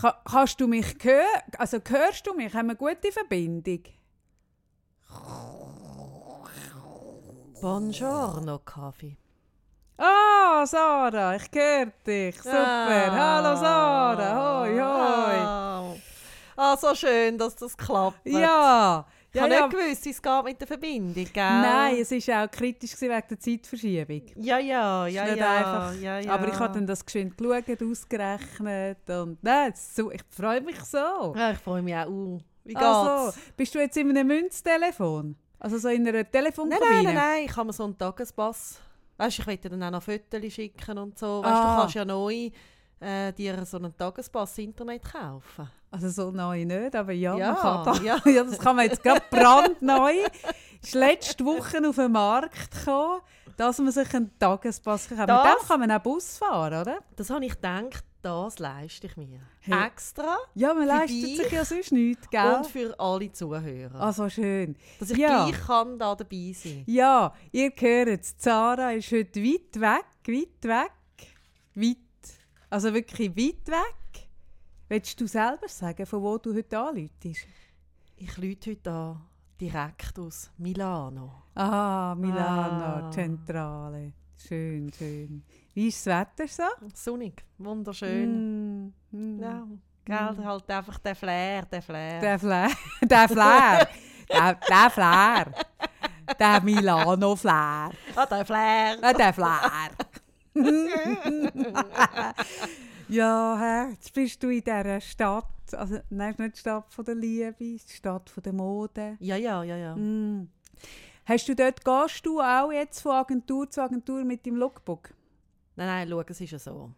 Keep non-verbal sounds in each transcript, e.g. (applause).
Ka kannst du mich hören? Also hörst du mich? Haben wir eine gute Verbindung? Buongiorno, Kaffee. Ah, Sarah, ich höre dich. Super. Ah. Hallo Sarah. Hoi, hoi. Ah. ah, so schön, dass das klappt. Ja. Ich ja, habe ja. nicht gewusst, wie es geht mit der Verbindung, gell? Nein, es war auch kritisch wegen der Zeitverschiebung. Ja, ja, Ist ja, ja, einfach. ja, ja. Aber ich habe dann das geschwind geschaut, ausgerechnet. Und nein, so, ich freue mich so. Ja, ich freue mich auch. Uh, wie geht's? Also, bist du jetzt in einem Münztelefon? Also so in einer nein, Telefonkabine? nein, nein, nein, ich habe mir so einen Tagespass. Weißt du, ich dir dann auch noch Fotos schicken und so. Weißt du, Ah. du kannst ja neu äh, dir so einen Tagespass Internet kaufen. Also so neu nicht, aber ja, Ja, man kann das. ja. (laughs) Ja. das kann man jetzt gerade brandneu. Ist letzte Woche auf den Markt gekommen, dass man sich einen Tagespass kann. Mit Das- dem kann man auch Bus fahren, oder? Das habe ich gedacht, das leiste ich mir. Hey. Extra Ja, man leistet dich sich ja sonst nichts, gell? und für alle Zuhörer. Also schön. Dass ich ja. gleich kann da dabei sein Ja, ihr hört es. Zara ist heute weit weg, weit weg, weit. Also wirklich weit weg. Willst du selber sagen, von wo du heute anläutest? Ich lüte heute an, direkt aus Milano. Ah, Milano, Ah. Zentrale. Schön, schön. Wie ist das Wetter so? Sonnig, wunderschön. Mm, mm. Ja, gell, halt einfach der Flair, der Flair. Der Flair. (laughs) Der Flair. der, der Flair. Der Milano Flair. Ah, der Flair. Ah, der Flair. (laughs) (laughs) ja, hä, jetzt bist du in dieser Stadt. Also, nein, ist nicht die Stadt von der Liebe, die Stadt von der Mode. Ja, ja, ja, ja. Mm. Hast du dort, gehst du auch jetzt von Agentur zu Agentur mit dem Lookbook? Nein, nein, schau, es ist ja so.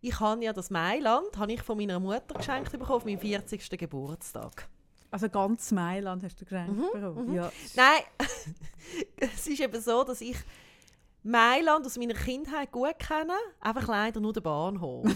Ich habe ja das Mailand habe ich von meiner Mutter geschenkt bekommen auf meinem 40. Geburtstag. Also ganz Mailand hast du geschenkt bekommen? Ja. Nein, (laughs) es ist eben so, dass ich Mailand aus meiner Kindheit gut kenne, einfach leider nur den Bahnhof. (laughs)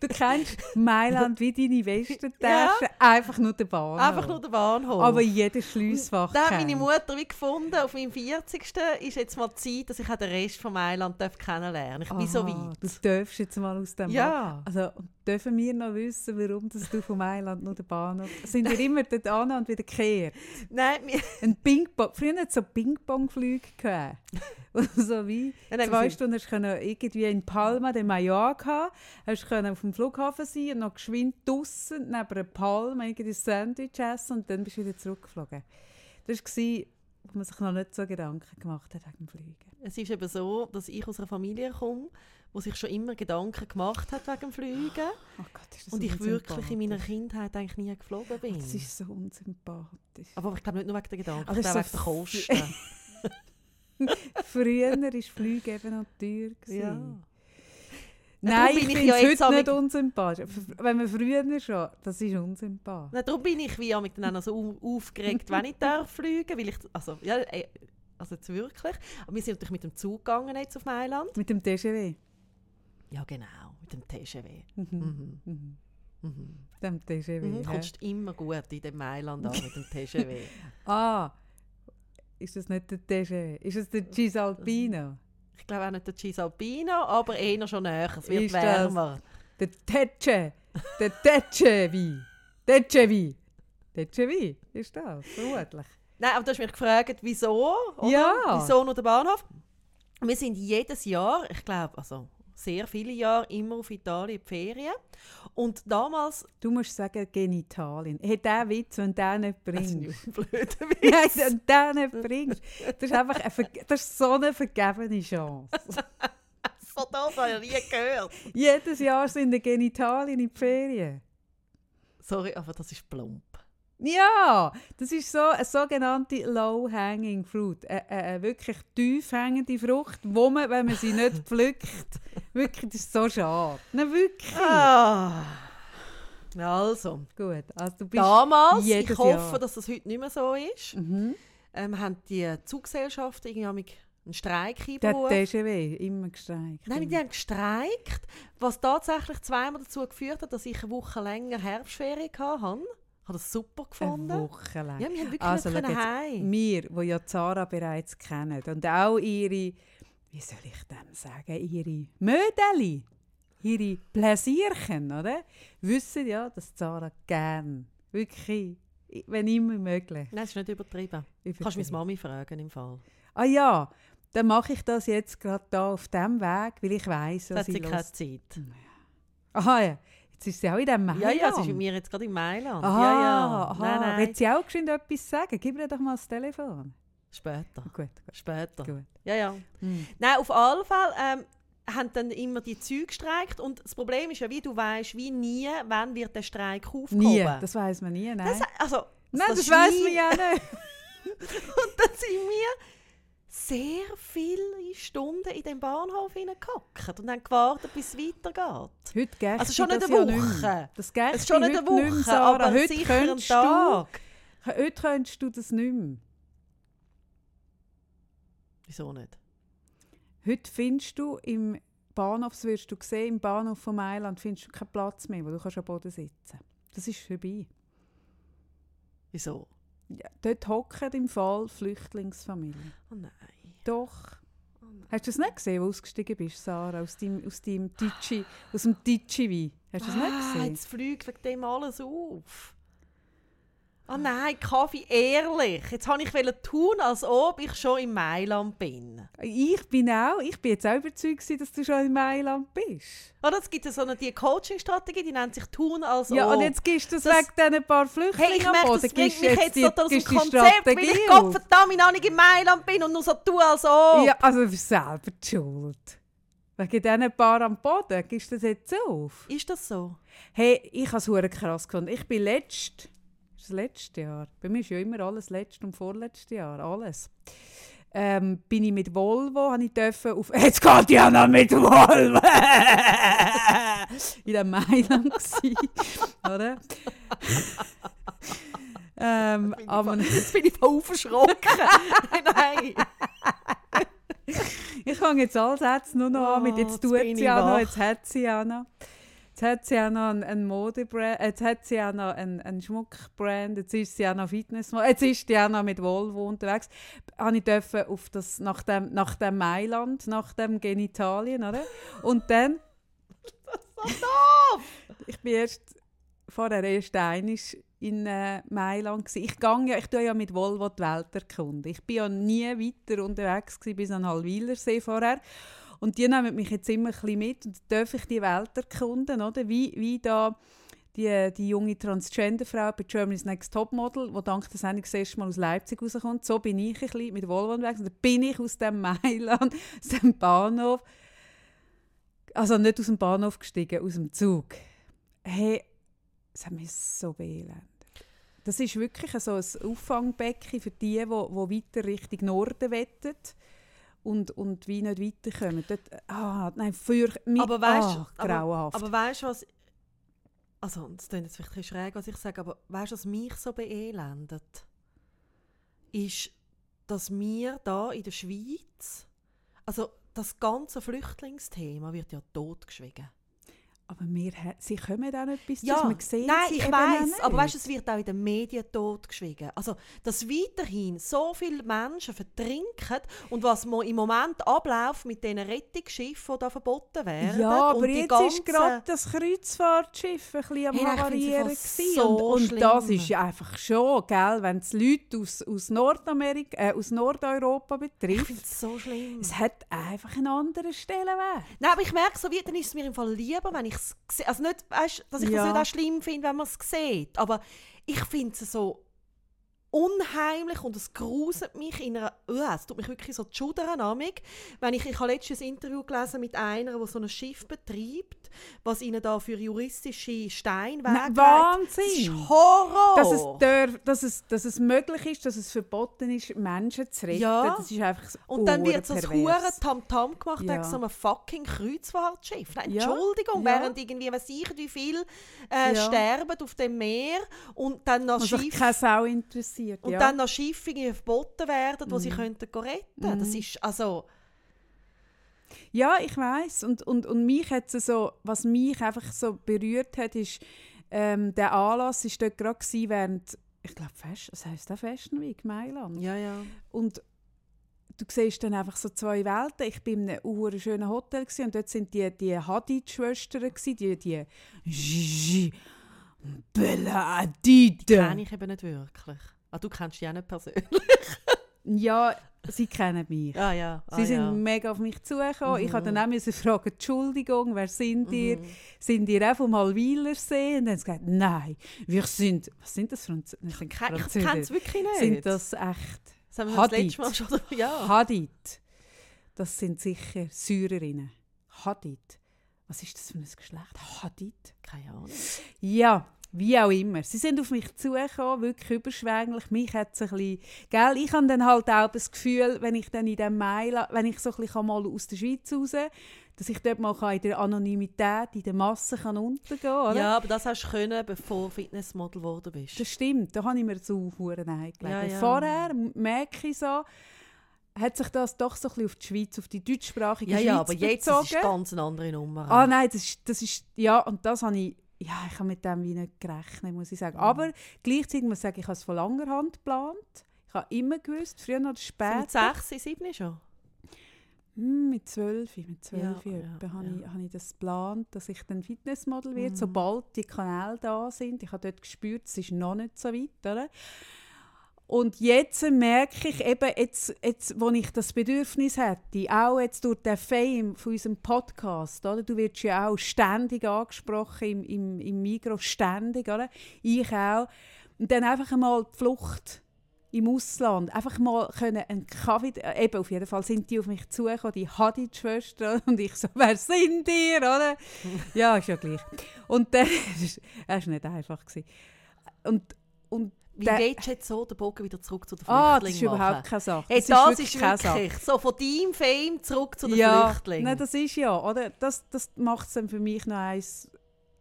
Du kennst Mailand wie deine Westentasche, einfach nur den Bahnhof. einfach nur den Bahnhof. Aber jedes Schliessfach da hat meine. Mutter wie gefunden, auf meinem 40. ist jetzt mal Zeit, dass ich den Rest von Mailand kennenlernen darf. Ich bin so weit. Du darfst jetzt mal aus dem Ja. Also, dürfen wir noch wissen, warum dass du von Mailand nur den Bahnhof... Sind wir immer dort an und wieder gekehrt? Nein, wir, Ein Ping-Pong... Früher hat es so Ping-Pong-Flüge gegeben. (laughs) Und so wie Ja, nein, zwei Stunden hast du können irgendwie in Palma de Mallorca hast du können auf dem Flughafen sein und noch geschwind draussen neben einer Palme irgendwie ein Sandwich essen und dann bist du wieder zurückgeflogen. Das war, wo man sich noch nicht so Gedanken gemacht hat wegen dem Fliegen. es ist eben so, dass ich aus einer Familie komme, wo sich schon immer Gedanken gemacht hat wegen dem Fliegen. Oh Gott, Und ich wirklich in meiner. Kindheit eigentlich nie geflogen bin. Das ist so unsympathisch. Aber ich glaube nicht nur wegen der Gedanken, Aber es glaube (laughs) ist wegen so der Kosten. Früher war Flüge eben noch teuer. ja. Nein, ich finde ja es jetzt heute nicht unsympathisch. Wenn man früher schon, das ist unsympathisch. Na, darum bin ich wie mit dann auch so au- aufgeregt, wenn ich darf fliegen, weil ich also ja, also jetzt wirklich. Aber wir sind natürlich mit dem Zug gegangen jetzt auf Mailand. Mit dem TGW. Ja genau, mit dem TGW. Mhm. Mhm. Mhm. Mhm. Dem TGW. Mhm. Kommst immer gut in dem Mailand an mit dem TGW. (laughs) Ah, ist das nicht der TGW? Ist es der Cisalpino? ich glaube auch nicht der Cisalpino, aber eher schon näher. Es wird Ist das- wärmer. Der Tetsche. Der Tetschewi. Tetschewi. Tetschewi ist das, vermutlich. Nein, aber du hast mich gefragt, wieso? Oder? Ja. Wieso nur der Bahnhof? Wir sind jedes Jahr, ich glaube, also sehr viele Jahre, immer auf Italien in die Ferien. Und damals... Du musst sagen Genitalien. Hey, der Witz, wenn du den nicht Das ist ein (laughs) blöder Nein, Witz. wenn du den nicht bringst. Das ist einfach eine, das ist so eine vergebene Chance. (laughs) Von das habe ich nie gehört. Jedes Jahr sind die Genitalien in die Ferien. Sorry, aber das ist plump. Ja, das ist so eine sogenannte Low-Hanging Fruit. Eine, eine, wirklich tief hängende Frucht, wo man, wenn man sie nicht (laughs) pflückt, wirklich, das ist so schade. Nein, wirklich. Ah. Also, Gut, also du bist... damals, ich hoffe, Jahr. dass das heute nicht mehr so ist, Mhm. ähm, haben die Zuggesellschaften irgendwie einen Streik Der einberufen. TGW, immer gestreikt. Nein, die haben gestreikt, was tatsächlich zweimal dazu geführt hat, dass ich eine Woche länger Herbstferien hatte. Habe das super gefunden. Eine Woche lang. Ja, wir haben wirklich Also, nicht jetzt, heim. Wir, die ja Zara bereits kennen und auch ihre, wie soll ich dem sagen, ihre Mödeli, ihre Pläsierchen, oder? Wissen ja, dass Sarah gern, wirklich, wenn immer möglich. Nein, das ist nicht übertrieben. übertrieben. Kannst du meine Mami fragen im Fall. Ah ja, dann mache ich das jetzt gerade da auf dem Weg, weil ich weiß, Das was hat sie keine. Zeit. Aha, ja. Jetzt ist sie auch in dem Mailand. Ja, ja, sie ist mit mir jetzt gerade in Mailand. Aha, ja, ja. aha. Nein, nein. Will sie auch geschwind etwas sagen? Gib ihr doch mal das Telefon. Später. Gut, gut. Später. gut. Ja, ja. Hm. Nein, auf alle Fälle ähm, haben dann immer die Züge gestreikt und das Problem ist ja, wie du weißt, wie nie, wann wird der Streik aufgehoben. Nie, das weiß man nie, nein. Das, also, nein, das, ist weiß man ja nicht. (laughs) Und dann sind wir sehr viele Stunden in dem Bahnhof hineingehockt und haben gewartet, bis es weitergeht. Heute gäbe Also schon nicht das eine ja nicht Woche. mehr. Das gäbe Es ist schon nicht eine heute nicht mehr, Woche, Sarah. aber heute sicher ein könntest Tag. Du, heute könntest du das nicht mehr. Wieso nicht? Heute findest du im Bahnhof, das wirst du sehen, im Bahnhof von Mailand findest du keinen Platz mehr, wo du kannst am Boden sitzen Das ist vorbei. Wieso? Ja, dort hocken im Fall Flüchtlingsfamilien. Oh nein. Doch. Oh nein. Hast du das nicht gesehen, wo du ausgestiegen bist, Sarah, aus deinem, aus deinem Titschi, aus dem Titschi-Wein? Hast du das ah, nicht gesehen? Jetzt fliegt wegen dem alles auf. Ah nein, Kaffee, ehrlich. Jetzt wollte ich tun, als ob ich schon in Mailand bin. Ich bin auch, ich bin jetzt auch überzeugt, dass du schon in Mailand bist. Oder es gibt ja so eine die Coaching-Strategie, die nennt sich «Tun als Ja, ob». und jetzt gibst du es wegen diesen paar Flüchtlingen Hey, ich am merke, Boden. das bringt mich jetzt total aus dem Konzept, weil Strategie ich auf. Gottverdammt noch nicht in Mailand bin und nur so tue, als ob. Ja, also du bist selber die schuld. Wegen diesen paar am Boden gibst du das jetzt auf. Ist das so? Hey, ich habe es krass gefunden. Ich bin letzt, das letzte Jahr, bei mir ist ja immer alles letztes und vorletztes Jahr, alles. Ähm, bin ich mit Volvo, habe ich dürfen auf, (laughs) jetzt geht ja noch mit Volvo, in der Mailand gsi, oder? ähm, aber Jetzt bin ich voll verschrocken. (laughs) Nein. ich fange jetzt alle Sätze nur noch an mit Oh, jetzt jetzt tut bin sie auch noch, jetzt hat sie auch noch. Jetzt hat sie auch noch einen, einen Modebrand, jetzt hat sie auch noch einen, einen Schmuckbrand, jetzt ist sie auch noch Fitness, jetzt ist sie auch noch mit Volvo unterwegs. Habe ich dürfen auf das, nach dem, nach dem Mailand, nach dem Genitalien, oder? Und dann... (laughs) Ich bin erst vorher erst einmal in äh, Mailand gsi. Ich gang ja, ich tue ja mit Volvo die Welt erkunden. Ich bin ja nie weiter unterwegs gsi bis an Halwilersee vorher. Und die nehmen mich jetzt immer ein bisschen mit und darf ich die Welt erkunden, oder? Wie, wie da die, die junge Transgender-Frau bei Germany's Next Topmodel, die dank der Sendung das erste Mal aus Leipzig rauskommt. So bin ich ein bisschen mit Volvo. Und dann bin ich aus dem Mailand, (laughs) aus dem Bahnhof, also nicht aus dem Bahnhof gestiegen, aus dem Zug. Hey, es hat mich so beelendet. Das ist wirklich so ein Auffangbecken für die, die, die weiter Richtung Norden wettet und, und wie nicht weiterkommen. Dort, ah, nein, für mich Aber weißt ah, aber, grauenhaft. aber weißt du was? Also, das klingt jetzt vielleicht schräg, was ich sage, aber weißt du, was mich so beelendet? Ist, dass wir da in der Schweiz, also das ganze Flüchtlingsthema wird ja totgeschwiegen. Aber wir, sie kommen auch bis zu Ja, uns. Wir sehen nein, sie ich weiß, aber weißt, es wird auch in den Medien totgeschwiegen. Also, dass weiterhin so viele Menschen vertrinken und was im Moment abläuft mit diesen Rettungsschiffen, die da verboten werden. Ja, aber jetzt ganzen- ist gerade das Kreuzfahrtschiff ein bisschen am Hey, ich Havarieren so und, und das ist ja einfach schon, gell, wenn es Leute aus, aus Nordamerika, äh, aus Nordeuropa Ich betrifft. finde es so schlimm. Es hat einfach einen anderen Stellenwert. Nein, aber ich merke so, wie, dann ist es mir im Fall lieber, wenn ich es sehe. Also nicht, weißt, dass ich Ja. das nicht auch schlimm finde, wenn man es sieht. Aber ich finde es so unheimlich und es gruselt mich in einer... Uh, es tut mich wirklich so schudern amig, wenn ich... Ich habe letztens ein Interview gelesen mit einer, die so ein Schiff betreibt, was ihnen da für juristische Steinwege... Gibt. Das Wahnsinn! ist Horror! Dass es, darf, dass, es, dass es möglich ist, dass es verboten ist, Menschen zu retten. Ja. Das ist einfach so Und dann wird so ein hure Tamtam gemacht Ja. wegen so einem fucking Kreuzfahrtschiff. Nein. Entschuldigung, Ja. während irgendwie, was ich, wie viel äh, sterben auf dem Meer und dann noch Schiff keine Sau interessiert. Und ja. dann noch Schiffe verboten werden, wo sie Mhm. könnten go retten. Das ist also Ja, ich weiß und, und, und mich hat so, was mich einfach so berührt hat, ist, ähm, der Anlass ist dort gerade während, ich glaube, Fashion, was heisst das Fashion Week, Mailand. ja ja. Und du siehst dann einfach so zwei Welten. Ich bin in einem schönen Hotel gewesen, und dort sind die, die Hadid-Schwestern, die, die Gigi, Bella Hadid. Kenne ich eben nicht wirklich. Ah, du kennst die auch nicht persönlich. Ja, sie kennen mich. Ah ja. Ah, Sie sind ja. mega auf mich zugekommen. Ich Mhm. habe dann auch müssen fragen, Entschuldigung, wer sind ihr? Mhm. Sind ihr auch vom Halwilersee? Und dann haben sie gesagt, nein, wir sind, was sind das Franz das sind Ke- Ich kenne es wirklich nicht. Sind das echt das haben wir das Hadid? Mal schon... Ja. Hadid? Das sind sicher Syrerinnen. Hadid. Was ist das für ein Geschlecht? Hadid? Keine Ahnung. Ja, wie auch immer. Sie sind auf mich zugekommen, wirklich überschwänglich. Mich hat es ein bisschen... Gell, ich habe dann halt auch das Gefühl, wenn ich dann in dem Mail, wenn ich so ein bisschen mal aus der Schweiz raus dass ich dort mal in der Anonymität, in der Masse kann untergehen kann. Ja, aber das hast du können, bevor du Fitnessmodel geworden bist. Das stimmt, da habe ich mir so Huren eingelegt. Ja, ja. Vorher merke ich so, hat sich das doch so ein bisschen auf die Schweiz, auf die deutschsprachige ja, Schweiz ja, aber jetzt ist es ganz eine andere Nummer. Ah nein, das ist, das ist, ja, und das habe ich, ja, ich habe mit dem wie nicht gerechnet, muss ich sagen. Mhm. Aber gleichzeitig muss ich sagen, ich habe es von langer Hand geplant. Ich habe immer gewusst, früher oder so später. mit 6, 7 schon? Hm, mit zwölf, mit zwölf Ja, ja, ja, habe, ja. Ich, habe ich das geplant, dass ich dann Fitnessmodel werde, Mhm. sobald die Kanäle da sind. Ich habe dort gespürt, es ist noch nicht so weit. Oder? Und jetzt merke ich eben, jetzt, jetzt, wo ich das Bedürfnis hätte, auch jetzt durch den Fame von unserem Podcast, oder? du wirst ja auch ständig angesprochen im, im, im Migro, ständig, oder? ich auch. Und dann einfach einmal die Flucht im Ausland, einfach mal können einen Kaffee, äh, eben auf jeden Fall sind die auf mich zugekommen, die Hadid-Schwestern (laughs) und ich so, wer sind ihr, oder? ja, ist ja gleich. Und dann, es war nicht einfach. Gewesen. Und, und Wie Der- willst du jetzt so den Bogen wieder zurück zu den Ah, Flüchtlingen das ist überhaupt machen? keine Sache. Hey, das, ist keine Sache. wirklich so von deinem Fame zurück zu den ja, Flüchtlingen. Nein, das ist ja, oder? Das, das macht es dann für mich noch eins,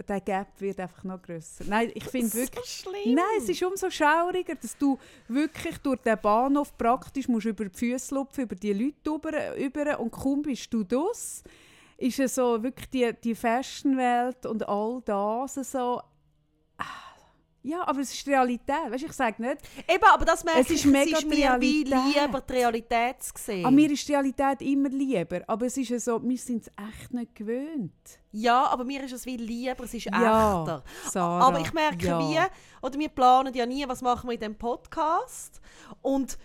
der Gap wird einfach noch grösser. Nein, ich finde wirklich... so schlimm. Nein, es ist umso schauriger, dass du wirklich durch den Bahnhof praktisch musst über die Füße lupfen, über die Leute über, über und kaum bist du das. Ist es so wirklich die, die Fashionwelt und all das so... ah, Ja, aber es ist die Realität. Weißt, du, ich sage nicht, Eben, aber das merke Es ist ich, mega es ist mir wie lieber die Realität zu sehen. an mir ist die Realität immer lieber, aber es ist ja so, wir sind es echt nicht gewöhnt. Ja, aber mir ist es wie lieber, es ist Ja, echter. Sarah, aber ich merke ja. wie, oder wir planen ja nie, was machen wir in diesem Podcast. Und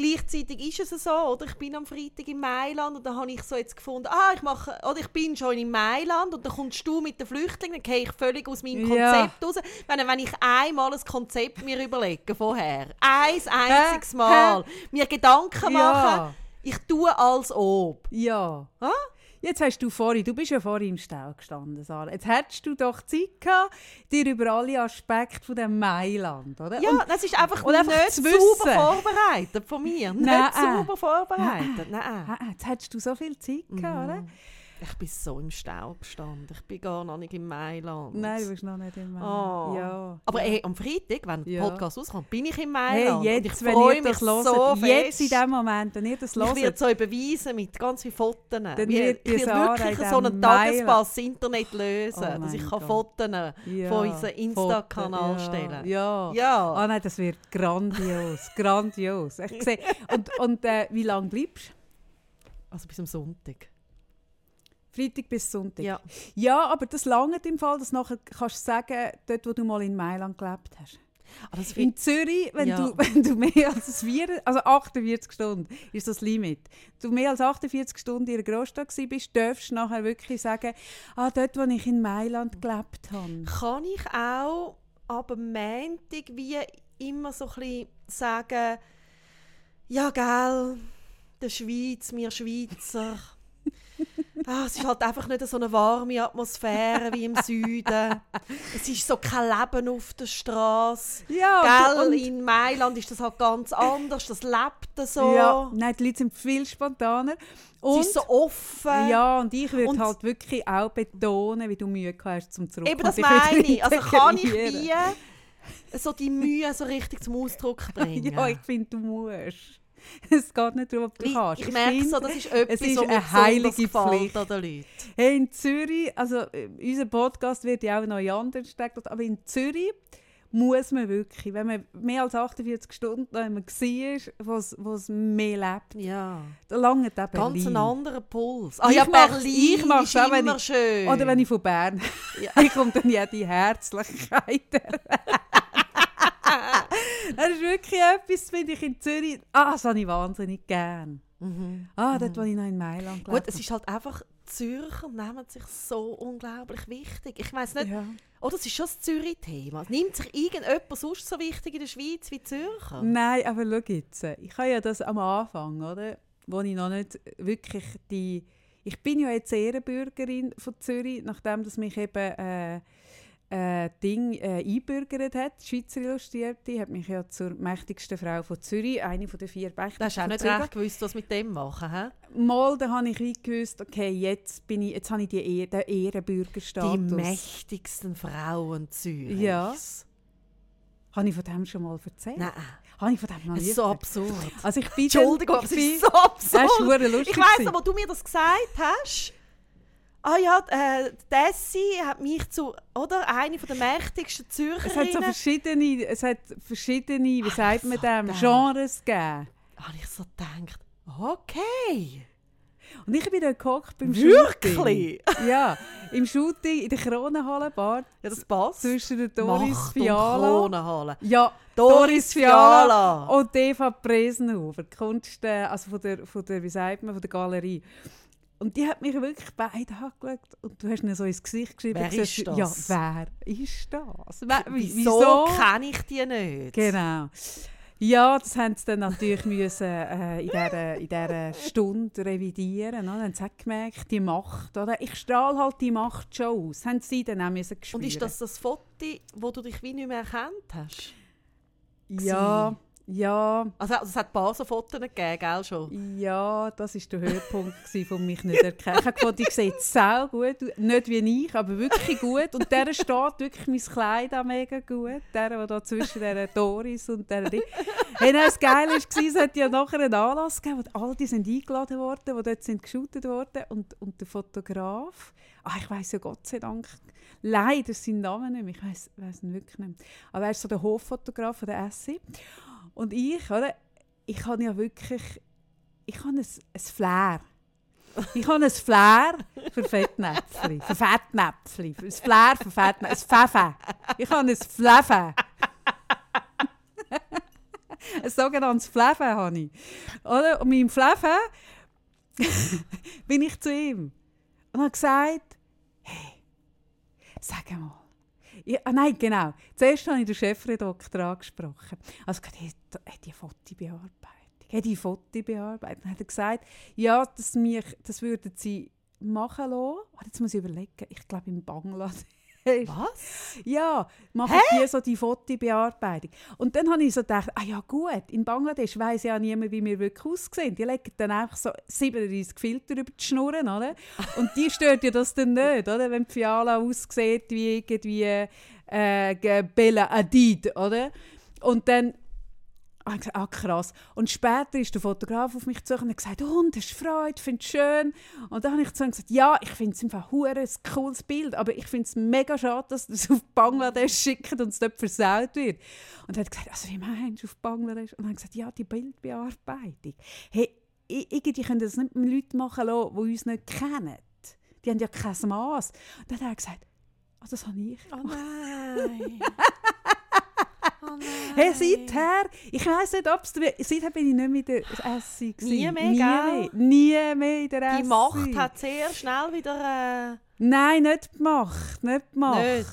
gleichzeitig ist es so, oder ich bin am Freitag in Mailand und dann habe ich so jetzt gefunden, ah, ich mache, oder ich bin schon in Mailand und dann kommst du mit den Flüchtlingen, dann gehe ich völlig aus meinem Ja. Konzept raus. Wenn, wenn ich einmal ein Konzept mir überlege vorher, ein einziges Mal, mir Gedanken machen, Ja, ich tue als ob. ja. Ah? Jetzt hast du vorhin, du bist ja vorhin im Stau gestanden, Sarah. Jetzt hättest du doch Zeit gehabt, dir über alle Aspekte von dem Mailand, oder? Ja, Und- das ist einfach und einfach nicht zu sauber vorbereitet von mir. Nein. Nicht sauber vorbereitet. Nein. Ah, jetzt hättest du so viel Zeit gehabt, oder? Ich bin so im Stau gestanden. Ich bin gar noch nicht in Mailand. Nein, du bist noch nicht im Oh. Ja. Aber ey, am Freitag, wenn der Ja. Podcast rauskommt, bin ich in Hey, Mailand. jetzt, und ich wenn freue ihr mich das hört, so jetzt in dem Moment, wenn ihr das Ich werde hört, so überweisen mit ganz vielen Fotos. Dann wird ich werde wirklich in so einen Tagespass Internet lösen, Oh dass ich kann. Fotos ja, von unserem Insta-Kanal Foto, stellen Ja. Ja. Ah nein, das wird grandios, (laughs) grandios. Ich sehe. Und, und äh, wie lange bleibst du? Also bis am Sonntag. Freitag bis Sonntag. Ja. Ja, aber das lange im Fall, dass nachher kannst du sagen, dort, wo du mal in Mailand gelebt hast. Aber In Zürich, wenn, Ja. du, (laughs) wenn du mehr als vier, also 48 Stunden ist das Limit. Du mehr als 48 Stunden in einer Großstadt bist, darfst du nachher wirklich sagen, ah, dort, wo ich in Mailand gelebt habe. kann ich auch ab dem Montag wie immer so ein bisschen sagen, ja, gell, der Schweiz, wir Schweizer. Ah, es ist halt einfach nicht so eine warme Atmosphäre wie im Süden. Es ist so kein Leben auf der Straße. Ja, Gell, und- in Mailand ist das halt ganz anders. Das lebt so. Ja, nein, die Leute sind viel spontaner. Und, es ist so offen. ja, und ich würde halt wirklich auch betonen, wie du Mühe hast zum Zurück. Eben das wieder meine ich. Also kann ich wie so die Mühe so richtig zum Ausdruck (laughs) bringen. Ja, ich finde, du musst. (laughs) Es geht nicht darum, ob du ich, kannst. ich merke so, das ist etwas, es ist eine heilige Pflicht. an den Leuten. Hey, in Zürich, also äh, unser Podcast wird ja auch noch in anderen Städten, aber in Zürich muss man wirklich, wenn man mehr als 48 Stunden noch einmal war, wo es mehr lebt, Ja. da langt auch Berlin. Ganz ein anderer Puls. Ich ja, mach's- Berlin ich mach's auch, wenn immer ich- schön. Oder wenn ich von Bern Ja. (laughs) ich komme dann ja die Herzlichkeit. (laughs) (laughs) das ist wirklich etwas, finde ich in Zürich. Ah, das habe ich wahnsinnig gern. Mhm. Ah, dort, wo ich noch in Mailand Gut, es ist halt einfach, Zürcher nehmen sich so unglaublich wichtig. Ich weiß nicht, ja. oder es ist schon das Zürich-Thema. Nimmt sich irgendjemand sonst so wichtig in der Schweiz wie Zürcher? Nein, aber schau jetzt. Ich habe ja das am Anfang, oder? Wo ich noch nicht wirklich die... Ich bin ja jetzt Ehrenbürgerin von Zürich, nachdem das mich eben äh, äh, Ding äh, einbürgert hat. Die Schweizer Illustrierte hat mich ja zur mächtigsten Frau von Zürich, eine von den vier mächtigsten Du hast auch von nicht Zürich. recht gewusst, was mit dem machen. He? Mal, da habe ich wie gewusst, okay, jetzt, bin ich, jetzt habe ich die den Die Ehrenbürgerstatus. mächtigsten Frauen Zürichs. Ja. Habe ich von dem schon mal erzählt? Nein, Habe ich von dem noch nie ist so absurd. Also ich bin Entschuldigung, aber ich es bin- ist so absurd. Das ist lustig Ich weiss aber, du mir das gesagt hast. Ah ja, äh, Dessi hat mich zu, oder? Eine von der mächtigsten Es hat so Zürcherinnen. verschiedene, es hat verschiedene, wie Ach, sagt man dem, verdammt. Genres gegeben. habe ich so gedacht, okay. Und ich bin dort gehockt beim Wirklich? Shooting. Ja, im Shooting in der Kronenhallenbar Ja, das passt. zwischen der Doris Macht und Fiala. Kronenhalle. Ja, Doris Doris Fiala und Eva Presenhofer, die Kunst, äh, also von der, von der, wie sagt man, von der Galerie. Und die hat mich wirklich beide angeschaut und du hast mir so ins Gesicht geschrieben. Wer gesagt, ist das? Ja, wer ist das? Wer, wie- Wieso, kenne ich die nicht? Genau. Ja, das haben sie dann natürlich (laughs) müssen, äh, in, dieser, in dieser Stunde revidieren. Oder? Dann haben sie gemerkt, die Macht. Oder? Ich strahle halt die Macht schon aus. Haben sie dann auch müssen Und gespürt. ist das das Foto, wo du dich wie nicht mehr erkannt hast? Ja, ja, Also, also es hat ein paar so Fotos gegeben, gell, schon? ja, das war der Höhepunkt (laughs) von mich nicht erkennen. Ich habe gefunden, ich sehe sau gut, aus. nicht wie ich, aber wirklich gut. Und der steht wirklich mein Kleid auch mega gut. Der, der da zwischen der Doris und der Ding. Hey, nein, das Geile war, es hat ja nachher einen Anlass gegeben, wo all die sind eingeladen worden, die dort sind geshootet worden. Und, und der Fotograf, ah, ich weiß ja Gott sei Dank, leider seinen Namen nicht mehr, ich weiß weiss ihn wirklich nicht mehr. Aber er ist so der Hoffotograf von der Essi. Und ich, oder, ich habe ja wirklich, ich habe ein, ein Flair. Ich habe ein Flair für Fettnäpfchen, für Fettnäpfchen, ein Flair für Fettnäpfchen, ein Pfeffe. Ich habe ein Flefe. (laughs) ein sogenanntes Flefe habe ich. Oder? Und mit dem Flefe (laughs) bin ich zu ihm und habe gesagt, hey, sag mal, ja, ah, nein, genau. Zuerst habe ich den Chefredakteur angesprochen. Also gesagt, da- hey, die Fotobearbeitung, hey, die Fotobearbeitung. Dann hat er gesagt, ja, das, mich, das würden sie machen lassen. Warte, Jetzt muss ich überlegen, ich glaube in Bangladesch. (laughs) Was? Ja, machen die so die Fotobearbeitung. Und dann habe ich so gedacht, ah ja gut, in Bangladesch weiss ja niemand, wie wir wirklich aussehen. Die legen dann einfach so 37 Filter über die Schnurren, oder? Und die stört ja das dann nicht, oder? Wenn die Fiala aussieht wie irgendwie äh, Bella Hadid, oder? Und dann habe ich gesagt, ah krass. Und später ist der Fotograf auf mich zu und hat gesagt, oh, und hast Freude, findest du schön? Und dann habe ich zu ihm gesagt, ja, ich finde es einfach ein cooles Bild, aber ich finde es mega schade, dass das auf Bangladesch schickt und es dort versaut wird. Und er hat gesagt, also wie meinst du auf Bangladesch? Und dann habe ich gesagt, ja, die Bildbearbeitung. Hey, irgendwie können das nicht mit Leuten machen lassen, die uns nicht kennen. Die haben ja kein Maß. Und dann hat er gesagt, ah, das habe ich Oh nein. (laughs) Oh. Hey, seither, ich weiss nicht, ob es, seither bin ich nicht mehr in der Essi. gewesen. Nie mehr, Nie mehr, nie mehr in der Essi. Die Macht hat sehr schnell wieder... Nein, nicht gemacht, nicht Äh, gemacht. nicht.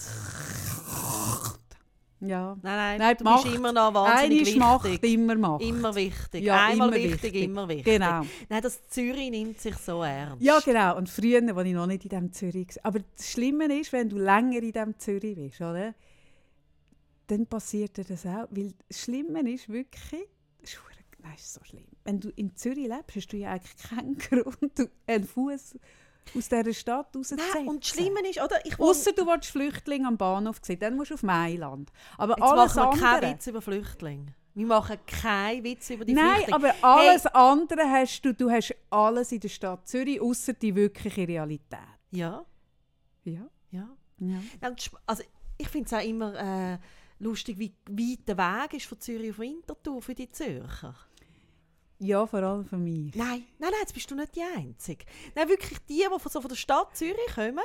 Ja. Nein, nein, Nein, du die Macht- bist immer noch wahnsinnig wichtig. Macht, immer Macht. Immer wichtig. Ja, Einmal immer wichtig, wichtig. immer wichtig. Genau. Nein, das Zürich nimmt sich so ernst. Ja, genau. Und früher, als ich noch nicht in diesem Zürich war. Aber das Schlimme ist, wenn du länger in diesem Zürich bist, oder? Dann passiert dir das auch. Weil das Schlimme ist wirklich, das ist, nein, ist so schlimm. Wenn du in Zürich lebst, hast du ja eigentlich keinen (laughs) Grund, einen Fuß aus dieser Stadt rauszusetzen. Nein, und das Schlimme ist, oder? Ich Ausser du willst Flüchtlinge am Bahnhof sehen, dann musst du auf Mailand. Aber Jetzt alles machen wir keinen andere... Witz über Flüchtlinge. Wir machen keinen Witz über die Nein, Flüchtlinge. aber alles andere hast du, du hast alles in der Stadt Zürich, außer die wirkliche Realität. Ja, Ja, ja. ja. Also, ich finde es auch immer äh, lustig, wie weit der Weg ist von Zürich auf Winterthur für die Zürcher. Ja, vor allem für mich. Nein, nein, nein, jetzt bist du nicht die Einzige. Nein, wirklich die, die von, so von der Stadt Zürich kommen,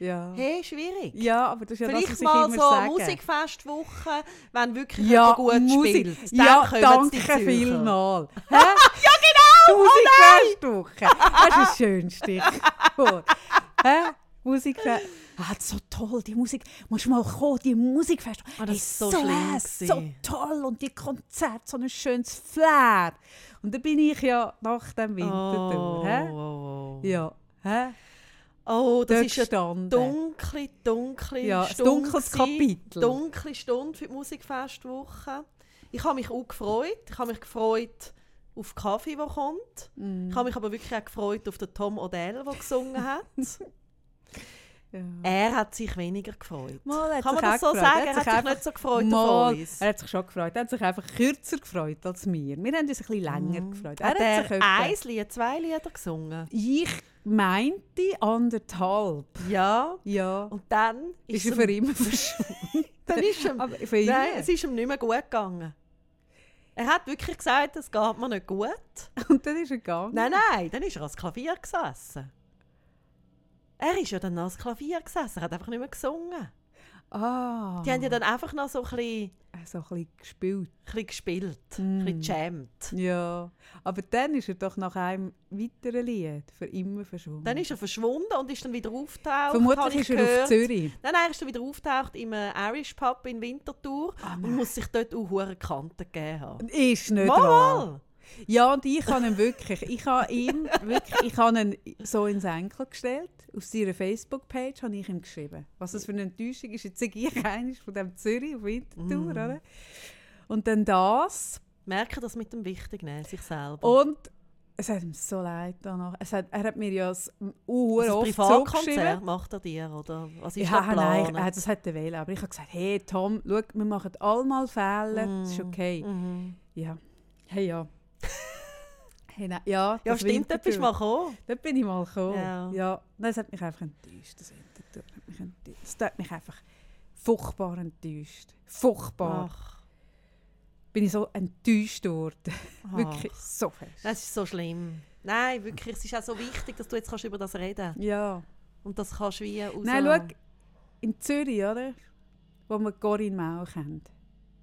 Ja. hey, schwierig. Ja, aber das ist ja das, was Vielleicht ich mal immer so sage. Musikfestwoche, wenn wirklich Ja, gut Musik. spielt. Dann Ja, danke vielmals. (laughs) Ja, genau! Musikfestwoche. Das ist das schönste. Hä? Musikfest. Ah, so toll, die Musik. Musst mal kommen, die Musikfest. Ah, das ist so schlimm es, so toll und die Konzerte, so ein schönes Flair. Und da bin ich ja nach dem Winterthur. Oh, hä? oh, oh. Ja. Hä? oh, das ist eine dunkle, dunkle Ja, ein Stunde. dunkles gewesen. Kapitel. Dunkle Stunde für die Musikfestwoche. Ich habe mich auch gefreut. Ich habe mich gefreut auf den Kaffee, der kommt. Mm. Ich habe mich aber wirklich auch gefreut auf den Tom Odell, der gesungen hat. (laughs) Ja. er hat sich weniger gefreut. Mal, hat Kann man das so gefreut. sagen? Er hat hat sich sich nicht so gefreut Mal, er hat sich schon gefreut. Er hat sich einfach kürzer gefreut als wir. Wir haben uns ein bisschen länger gefreut. Er Hat hat sich er ein Lied, zwei Lieder gesungen? Ich meinte anderthalb. Ja. Ja. Und dann Ist ist, er für immer (laughs) verschwunden. dann ist ihm, Aber für nein, es ist ihm nicht mehr gut gegangen. Er hat wirklich gesagt, es geht mir nicht gut. Und dann ist er gegangen. Nein, nein, dann ist er ans Klavier gesessen. Er ist ja dann ans Klavier gesessen, er hat einfach nicht mehr gesungen. Ah. Die haben ja dann einfach noch so ein bisschen, so ein bisschen gespielt. ein bisschen gespielt, Mm. ein bisschen gejammt. Ja. Aber dann ist er doch nach einem weiteren Lied für immer verschwunden. Dann ist er verschwunden und ist dann wieder aufgetaucht. Vermutlich ich ist er gehört. auf Zürich. Nein, nein, er ist dann wieder aufgetaucht im äh, Irish Pub in Winterthur Ah, und muss sich dort auch hure Kanten gegeben haben. Ist nicht Mal, wahr. Ja, und ich habe ihn wirklich, ich habe ihm wirklich, ich habe ihn so ins Enkel gestellt. Auf seiner Facebook-Page habe ich ihm geschrieben. Was das für eine Enttäuschung ist. Jetzt sage ich eines von dem Zürich auf Winterthur, Mm. oder? Und dann das. Merken das mit dem Wichtig nehmen, sich selber. Und es hat ihm so leid danach. Es hat, er hat mir ja das uh, Also oft. Privatkonzert macht er dir, oder? Was ist Ja, der nein, Plan? er, das hätte er wählen. Aber ich habe gesagt, hey Tom, schau, wir machen alle mal Fehler, das ist Mm. okay. Mhm. Ja. Hey, ja. (laughs) hey, nein, ja, Ja, das stimmt, dort bist du mal gekommen. Dort bin ich mal gekommen. Ja. Ja. Nein, es hat mich einfach enttäuscht. Das Winterthur hat mich enttäuscht. Es hat mich einfach furchtbar enttäuscht. Furchtbar. Ach, Bin ich so enttäuscht worden. (laughs) Wirklich so fest. Das ist so schlimm. Nein, wirklich, es ist auch so wichtig, dass du jetzt kannst über das reden Ja. Und das kannst du wie raus... Nein, schau, in Zürich, oder? Wo wir Corinne Mau kennen,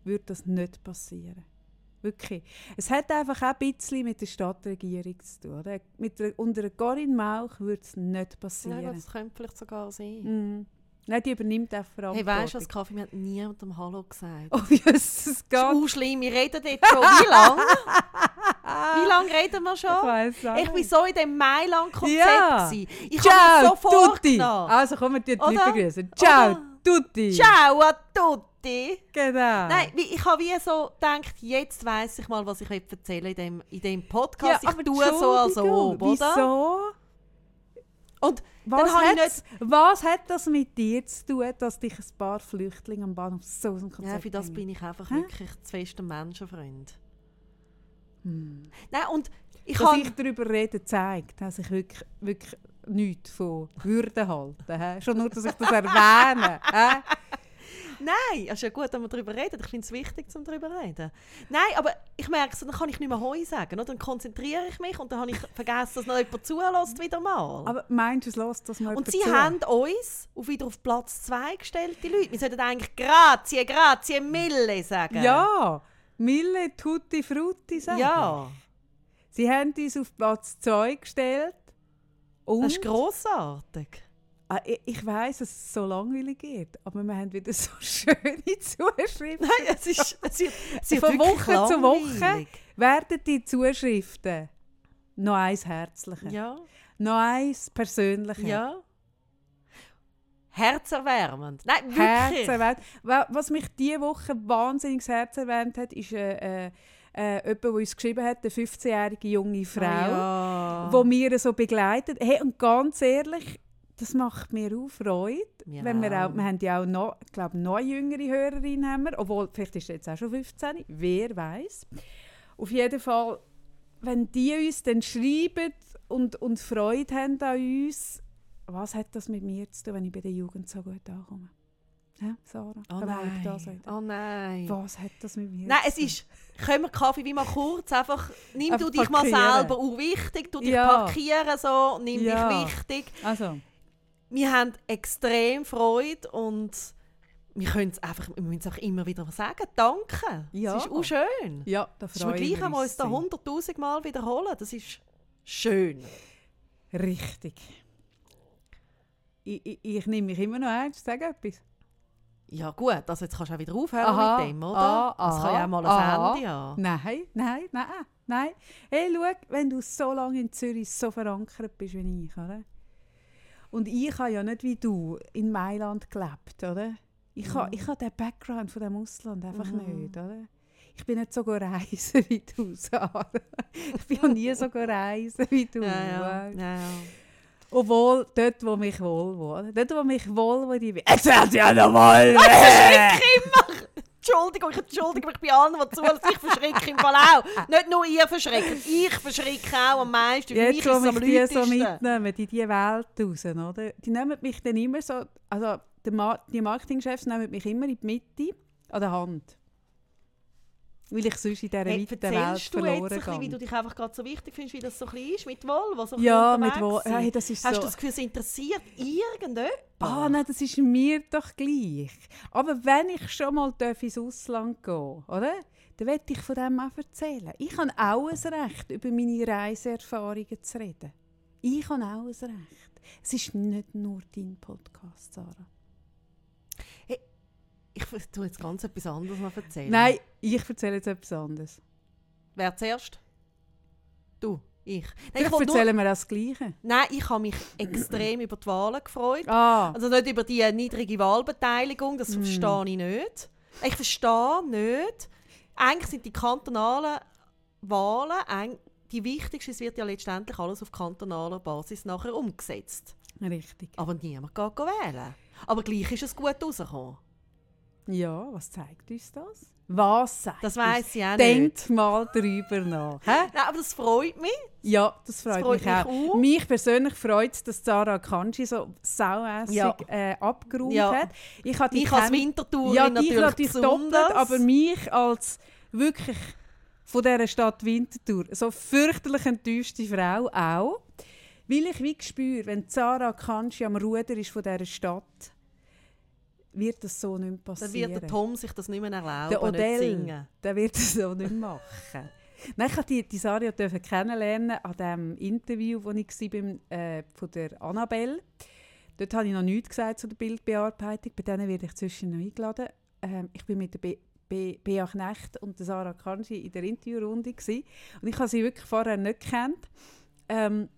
würde das nicht passieren. Wirklich. Es hat einfach auch ein bisschen mit der Stadtregierung zu tun. Oder? Mit der, unter Corinne Mauch würde es nicht passieren. Nein, das könnte vielleicht sogar sein. Mhm. Nein, die übernimmt auch Hey, Verantwortung. weißt du was, Kaffee? Haben niemandem Hallo gesagt. (laughs) Oh, wie es geht. auch schlimm. Wir reden jetzt schon. Wie lange? (laughs) Wie lange reden wir Ich schon? weiss auch Ich nicht. so in dem Mailand-Konzept. Ja. gewesen. Ich Ciao, habe mir so Tutti. vorgenommen. Also kommen wir die Leute Oder? begrüßen. Ciao, Oder? Tutti. Ciao a tutti. Genau. Nein, ich habe wie so gedacht, jetzt weiss ich mal, was ich erzählen will in dem, in dem Podcast. ich tue so als ob, oder? Wieso? Und Was ich hat's- was hat das mit dir zu tun, dass dich ein paar Flüchtlinge am Bahnhof so aus dem Konzept Ja, für das bringen? bin ich einfach Hä? wirklich zu fest ein Menschenfreund. Hm. Nein, und ich Dass ich darüber rede, zeigt, dass ich wirklich, wirklich nichts von Würde halte. Schon nur, dass ich das erwähne. Nein, es ist ja gut, wenn wir darüber reden. Ich finde es wichtig, um darüber zu reden. Nein, aber ich merke so, dann kann ich nicht mehr Heu sagen. Oder? Dann konzentriere ich mich und dann habe ich vergessen, dass noch jemand zulässt wieder mal. Aber meinst du, es lässt das mal und sie zu? haben uns auf wieder auf Platz 2 gestellt, die Leute. Wir sollten eigentlich «Grazie, grazie mille» sagen. Ja, Mille Tutti Frutti sagen. Ja, Sie haben uns auf Platz 2 gestellt. Und das ist grossartig. Ah, ich, weiss, dass es so langweilig geht, aber wir haben wieder (laughs) so schöne Zuschriften. Nein, es ist, (laughs) es ist, es ist Von Woche zu Woche langweilig. werden die Zuschriften noch eins herzlicher, Ja, noch eins persönlicher. ja. Herzerwärmend. Nein, wirklich. Herzerwärmend. Wa- Was mich diese Woche wahnsinnig das Herz erwärmt hat, ist äh, äh, äh, jemand, der uns geschrieben hat, eine 15-jährige junge Frau, Ah, ja. mir so begleitet. Hey, und ganz ehrlich, das macht mir auch Freude. Mir wenn wir, auch. wir haben ja auch noch, ich glaube, noch jüngere Hörerin, haben wir, obwohl vielleicht ist jetzt auch schon 15, wer weiß. Auf jeden Fall, wenn die uns dann schreiben und, und Freude haben an uns, was hat das mit mir zu tun, wenn ich bei der Jugend so gut ankomme? Ja, Sarah. Oh da da nein. sagt. Oh nein. Was hat das mit mir Nein, es ist, können wir Kaffee wie mal kurz, einfach, nimm Einfach du dich mal parkieren. selber auch wichtig, du dich Ja. parkieren so, nimm Ja. dich wichtig. Also, Wir haben extrem Freude und wir können es einfach, wir müssen es auch immer wieder sagen, danke. Ja. Es ist auch schön. ja, da Das ist freuen mir gleich einmal uns da sehr. 100'000 Mal wiederholen, das ist schön. Richtig. Ich, ich, ich nehme mich immer noch ernst, sag etwas. Ja gut, also jetzt kannst du auch wieder aufhören Aha. mit dem, oder? Ah, das kann ja auch mal ein aha. Ende haben. Nein, nein, nein, nein. Hey, schau, wenn du so lange in Zürich so verankert bist wie ich, oder? Und ich habe ja nicht wie du in Mailand gelebt, oder? Ich Mhm. habe ich ha den Background von dem Ausland einfach Mhm. nicht, oder? Ich bin nicht so reisen (laughs) wie du, Sarah. Ich bin ja nie so reisen wie du. (laughs) Ja, ja, ja, ja. Obwohl, dort, wo mich wohl wohl. Dort, wo mich wohl wohl die Erzählt ja nochmal! (laughs) Entschuldigung, ich entschuldige mich bei allen, die zuhören. Ich verschrecke im Fall auch. Nicht nur ihr verschreckt, ich verschrecke auch am meisten. Für mich Jetzt, ist wo es am mich die so mitnehmen, in diese Welt raus, oder? Die nehmen mich dann immer so, also die Marketingchefs nehmen mich immer in die Mitte an der Hand. Weil ich sonst in dieser Hey, weiten Welt erzählst du jetzt verloren ein bisschen, wie du dich einfach gerade so wichtig findest, wie das so ein bisschen ist mit Volvo? So Ja, mit sein? hey, das ist Hast so... du das Gefühl, es interessiert irgendjemand? Ah, nein, das ist mir doch gleich. Aber wenn ich schon mal ins Ausland gehen oder? Dann will ich von dem auch erzählen. Ich habe auch ein Recht, über meine Reiseerfahrungen zu reden. Ich habe auch ein Recht. Es ist nicht nur dein Podcast, Sarah. Ich tue jetzt ganz etwas anderes noch erzählen. Nein, ich erzähle jetzt etwas anderes. Wer zuerst? Du, ich. Nein, ich erzählen wir das Gleiche. nein, ich habe mich extrem über die Wahlen gefreut. Ah, Also nicht über die niedrige Wahlbeteiligung, das Mm. verstehe ich nicht. Ich verstehe nicht. Eigentlich sind die kantonalen Wahlen die wichtigsten. Es wird ja letztendlich alles auf kantonaler Basis nachher umgesetzt. richtig. Aber niemand geht wählen. Aber gleich ist es gut rausgekommen. Ja, was zeigt uns das? Was sagt Das weiss ich auch nicht. Denkt mal darüber nach. Hä? Nein, aber das freut mich. Ja, das freut, freut mich, mich auch. auch. Mich persönlich freut es, dass Sarah Kanji so sauässig Ja. äh, abgeräumt Ja. hat. Ich habe die Ich als Wintertourin ja, dich natürlich natürlich doppelt, aber mich als wirklich von dieser Stadt Winterthur so fürchterlich enttäuschte Frau auch. Weil ich wie spüre, wenn Sarah Kanji am Ruder ist von dieser Stadt, wird das so nicht mehr Dann passieren. wird der Tom sich das nicht mehr erlauben, Der nicht Odell, singen. der wird das so nicht machen. (laughs) Nein, ich durfte die, die Saria kennenlernen an dem Interview, das ich war äh, von der Annabelle. Dort habe ich noch nichts gesagt zu der Bildbearbeitung. Bei denen werde ich zwischen noch eingeladen. Ähm, ich bin mit der Be Be Bea Knecht und der Sarah Kanji in der Interviewrunde gewesen. und ich habe sie wirklich vorher nicht gekannt. Ähm,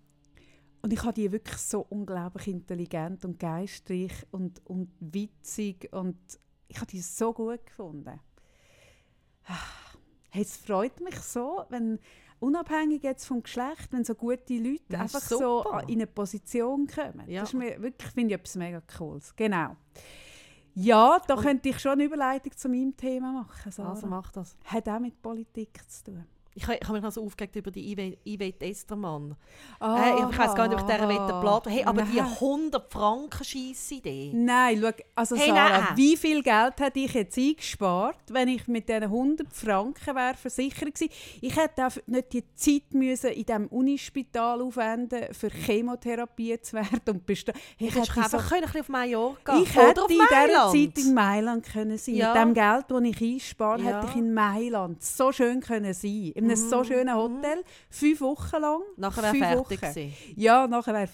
und ich habe die wirklich so unglaublich intelligent und geistreich und, und witzig und ich habe die so gut gefunden. Hey, es freut mich so, wenn unabhängig jetzt vom Geschlecht, wenn so gute Leute Das einfach so in eine Position kommen. Ja. Das ist mir wirklich, finde ich, etwas mega Cooles. Genau. Ja, da könnte ich schon eine Überleitung zu meinem Thema machen. Sarah. Also mach das. Hat auch mit Politik zu tun. Ich, ich habe mich noch so aufgeregt über die Ive- Yvette Estermann. Ah, Äh, ich weiß gar nicht, ob ich dieser Wette Blatt. Hey, aber die Nein. 100 Franken Scheissidee. Nein, schau, also Hey, Sarah, nein. wie viel Geld hätte ich jetzt eingespart, wenn ich mit diesen 100 Franken wäre versichert gewesen? Ich hätte auch nicht die Zeit müssen in diesem Unispital aufwenden für Chemotherapie zu werden und bestehen. Ich Ich hätte einfach so- können, ein bisschen auf Mallorca ich oder hätte in dieser. Zeit in Mailand können sein. Ja. Mit dem Geld, das ich einspare, Ja. hätte ich in Mailand so schön können sein. In einem so schönen Hotel, fünf Wochen lang. Nachher wäre fertig gewesen. Ja, nachher wäre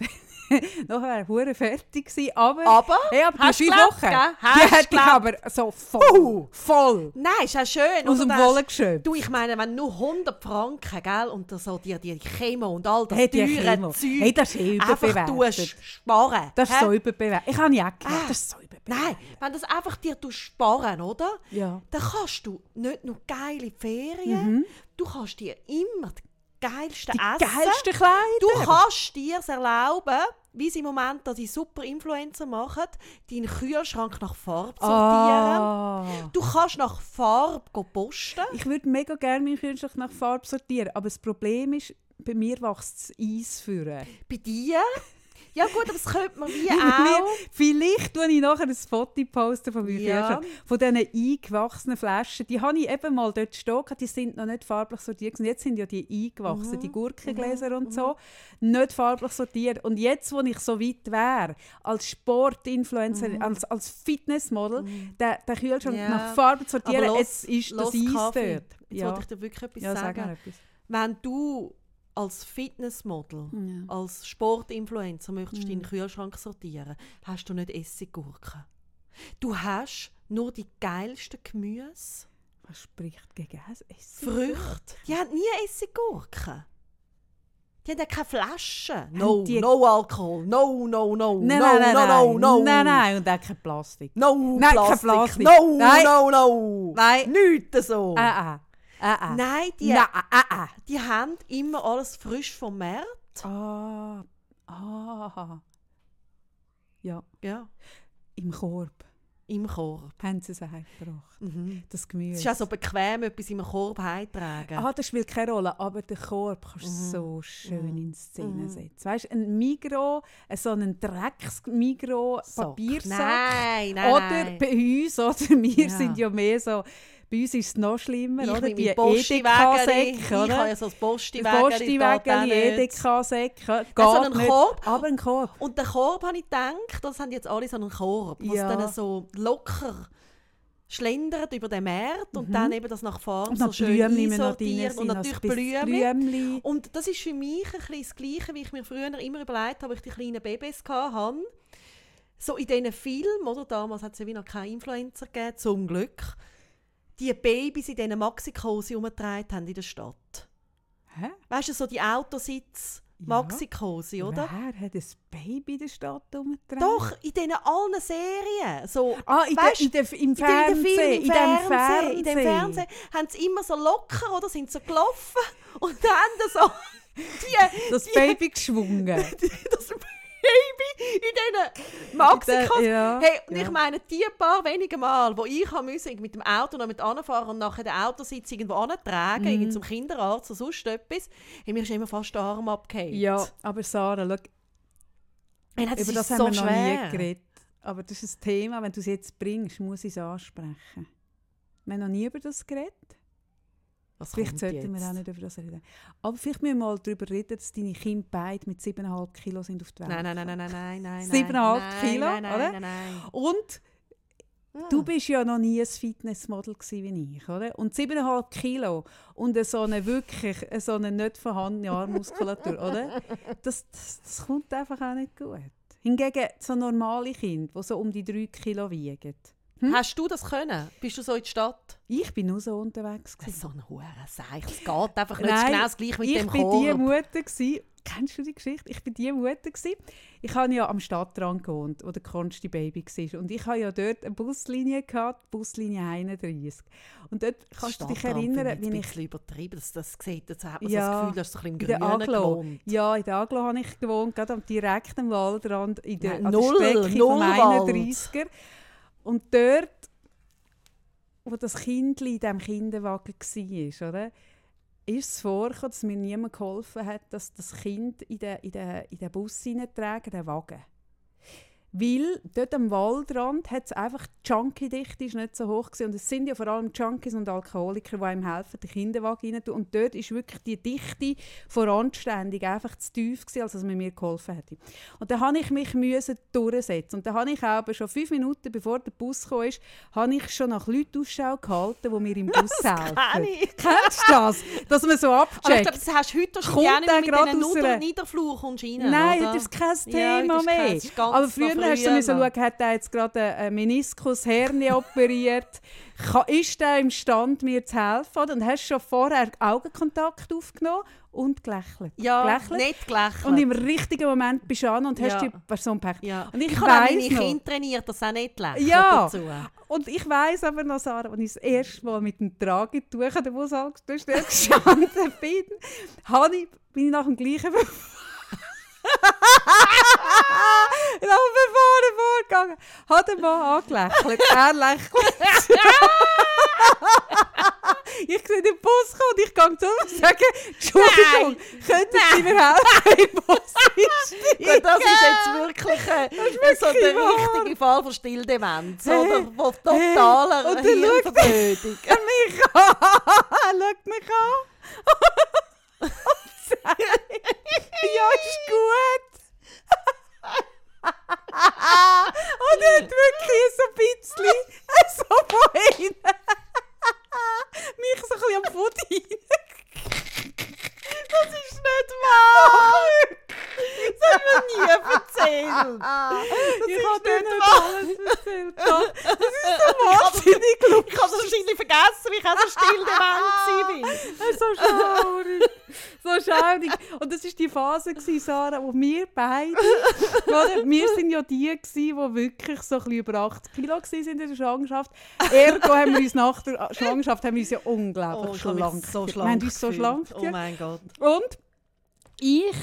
(laughs) nachher wäre fertig gewesen, aber... Aber, Hey, aber hast du fünf Wochen, du hätte ich aber so voll, voll nein, ist ja schön. aus dem Wollen geschöpft. Du, ich meine, wenn nur 100 Franken, gell, und so die, die Chemo und all das Hey, teure. Zeug Hey, das ist eh einfach überbewertet. tust sparen. Das ist hä? so überbewertet. Ich habe ja gemerkt, Ah. das ist so überbewertet. Nein, wenn das einfach dir sparen, oder? Ja. Dann kannst du nicht nur geile Ferien, Mhm. du kannst dir immer die geilsten Die Essen. geilsten Kleider. Du kannst dir es erlauben, wie sie im Moment da die super Influencer machen, deinen Kühlschrank nach Farbe sortieren. Ah. Du kannst nach Farbe posten. Ich würde mega gerne meinen Kühlschrank nach Farbe sortieren, aber das Problem ist, bei mir wächst das Eis führen. Bei dir, Ja gut, aber das könnte man wie (laughs) auch. Vielleicht tue ich nachher ein Foto posten von meinem Ja. Kühlschrank. Von diesen eingewachsenen Flaschen. Die habe ich eben mal dort stehen. Die sind noch nicht farblich sortiert. Und jetzt sind ja die eingewachsen, Mhm. die Gurkengläser und so. Nicht farblich sortiert. Und jetzt, wo ich so weit wäre, als Sportinfluencer, als, als Fitnessmodel, den, den Kühlschrank Mhm. Ja. nach Farbe sortieren, los- jetzt ist das Eis Kaffee. dort. Jetzt Ja, wollte ich dir wirklich etwas ja sag sagen. mal etwas. Wenn du als Fitnessmodel, Ja. als Sportinfluencer möchtest Mhm. deinen Kühlschrank sortieren, hast du nicht Essiggurken. Du hast nur die geilsten Gemüse, Was spricht gegen Essen? Früchte. Die haben nie Essiggurken. Die haben ja keine Flaschen. No, no Alkohol. No, no, no, Nein, no, nein, nein, no, no, nein. no. Nein, nein, und auch kein Plastik. No, Nein, kein Plastik. Plastik. No, Nein. no, no. Nein. Nichts so. Ah, ah. Ah, ah. Nein, die, Nein, ah, ah. die haben immer alles frisch vom Markt. Ah, ah. Ja, Ja, im Korb im Korb. haben sie es heimgebracht. Mhm. Das Es Gemüse. ist auch so bequem, etwas im Korb heimtragen. Ah, das spielt keine Rolle, aber den Korb kannst du Mhm. so schön Mhm. in Szene Mhm. setzen. Weißt du, ein Migro, äh, so einen Sock. Drecks-Migro-Papiersack. Nein, nein, Oder bei uns, oder wir Ja. sind ja mehr so, bei uns ist es noch schlimmer, ich oder? Die Posti-Wägeli. Ich Edeka-Säcke, habe ja so ein Die Posti-Wägeli. Posti-Wägeli. Edeka-Säcke, Also einen nicht. Korb. Aber ein Korb. Und den Korb habe ich gedacht, das haben jetzt alle so einen Korb, wo Ja. dann so locker schlendert über den Markt und Mhm. dann eben das nach Und so schön einsortiert und natürlich bisschen Blümchen. Und das ist für mich ein bisschen das Gleiche, wie ich mir früher immer überlegt habe, als ich die kleinen Babys hatte. So in diesen Filmen, oder damals hat es ja wie noch keine Influencer gegeben, zum Glück, die Babys in diesen Maxikosi herumgetragen haben in der Stadt. Hä? Weißt du, so die Autositz Ja. Maxikosi, oder? Wer hat ein Baby in der Stadt umgetragen? Doch, in diesen allen Serien. So, Ah, in Weißt, der, in der, im Fernsehen. In dem Fernsehen. in dem Fernsehen haben sie immer so locker, oder? Sind so gelaufen (laughs) und dann so (laughs) die, Das die, Baby geschwungen. (laughs) das Baby in diesen Maxikos. Ja, Hey, und ja. ich meine, die paar wenige Mal, wo ich haben müssen, mit dem Auto noch mit anfahren und nachher den Autositz irgendwo antragen, Mhm. irgendwie zum Kinderarzt oder sonst etwas, hey, mir ist immer fast der Arm abgefallen. Ja, aber Sarah, schau, Hey, das über das so haben wir noch schwer. nie geredet. Aber das ist ein Thema, wenn du es jetzt bringst, muss ich es ansprechen. Wir haben noch nie über das geredet. Was Vielleicht sollten wir jetzt? auch nicht über das reden. Aber vielleicht müssen wir mal darüber reden, dass deine Kinder beide mit 7,5 Kilo sind auf die Welt. Nein, nein, nein, nein, nein, nein, nein. Siebeneinhalb nein, Kilo, nein, nein, oder? Nein, nein, Und nein. Du bist ja noch nie ein Fitnessmodel wie ich, oder? Und 7,5 Kilo und so eine wirklich so eine nicht vorhandene Armmuskulatur, (laughs) oder? Das, das, das kommt einfach auch nicht gut. Hingegen so normale Kinder, die so um die 3 Kilo wiegen. Hm? Hast du das können? Bist du so in die Stadt? Ich bin nur so unterwegs. Gewesen. so ein hure Seich. Es geht einfach nicht Nein, genau das gleiche mit ich dem bin die Korb. Mutter gsi. Kennst du die Geschichte? Ich bin die Mutter gsi. Ich habe ja am Stadtrand gewohnt, wo der Konsti Baby war. Und ich habe ja dort eine Buslinie gehabt, die Buslinie 31. Und dort kannst du dich Stadtrand erinnern, ich wie ein ich bisschen übertrieben. Das, das sieht, jetzt hat man Ja, so das Gefühl, du hast so ein in bisschen im der Grünen gewohnt. Ja, in der Aglo habe ich gewohnt, gerade am direkten Waldrand, in der, Nein, an null, der Strecke null vom Wald. 31er. Und dort, wo das Kind in diesem Kinderwagen war, oder, ist es vorgekommen, dass mir niemand geholfen hat, dass das Kind in den, in den, in den Bus hineintragen, den Wagen. Weil dort am Waldrand hat es einfach, die Junkie-Dichte ist nicht so hoch gewesen. Und es sind ja vor allem Junkies und Alkoholiker, die einem helfen, den Kinderwagen rein Und dort ist wirklich die Dichte von Anständig einfach zu tief gewesen, als dass man mir geholfen hätte. Und dann habe ich mich müssen durchsetzen. Und dann habe ich aber schon fünf Minuten, bevor der Bus kam, ist, habe ich schon nach Leuten Ausschau gehalten, die mir im (laughs) Bus helfen. Kenn ich. Kennst du das? Dass man so Aber ich abcheckt. glaube, das hast du heute schon gerne mit diesen einer- Niederflur kommst rein, Nein, oder? das ist kein Ja, Thema das ist mehr. das ist ganz Aber früher hast du müssen schauen, hat er jetzt gerade einen Meniskus Hernie operiert? (laughs) Ist er imstande, mir zu helfen? Oder? Und hast schon vorher Augenkontakt aufgenommen und gelächelt. Ja, gelächelt. nicht gelächelt. Und im richtigen Moment bist du an und hast Ja. die Person gepackt. ja. Und ich, ich habe meine noch, Kinder trainiert, dass sie auch nicht lächeln Ja. dazu. und ich weiss aber noch, Sarah, als ich das erste Mal mit dem Tragetuch an der Bushaltestelle (laughs) gestanden bin, habe ich, bin ich nach dem gleichen (laughs) Habe vorne vorgegangen, hat den Mann angelächelt, er lächelt. Ich sehe den Bus kommen und ich gehe zu und sage, Entschuldigung, könnten Sie mir helfen, im Bus? Gut, das ist jetzt wirklich, äh, wirklich so der wahr. richtige Fall von Stilldemenz. Hey. Oder von totaler Und schaut Hirnverblödung. Er mich an, schaut mich an und ja, ist gut. Und er hat wirklich so ein bisschen, so von hinten, mich so ein bisschen am Fuß hinein. Das ist nicht wahr! Das hat mir nie erzählt. ich habe dir nicht alles erzählt. Das ist so wahnsinnig lustig. Ich habe es wahrscheinlich vergessen, wie ich auch so stilldement war. Das ist so schaurig. (laughs) So schaurig. Und das war die Phase, gewesen, Sarah, wo wir beide, (laughs) oder? wir sind ja die, gewesen, die wirklich so ein bisschen über 80 Kilo waren in der Schwangerschaft. Ergo haben wir uns nach der Schwangerschaft haben wir uns ja unglaublich Oh, schlank so schlank Wir haben uns so schlank Oh mein Gott. Und ich,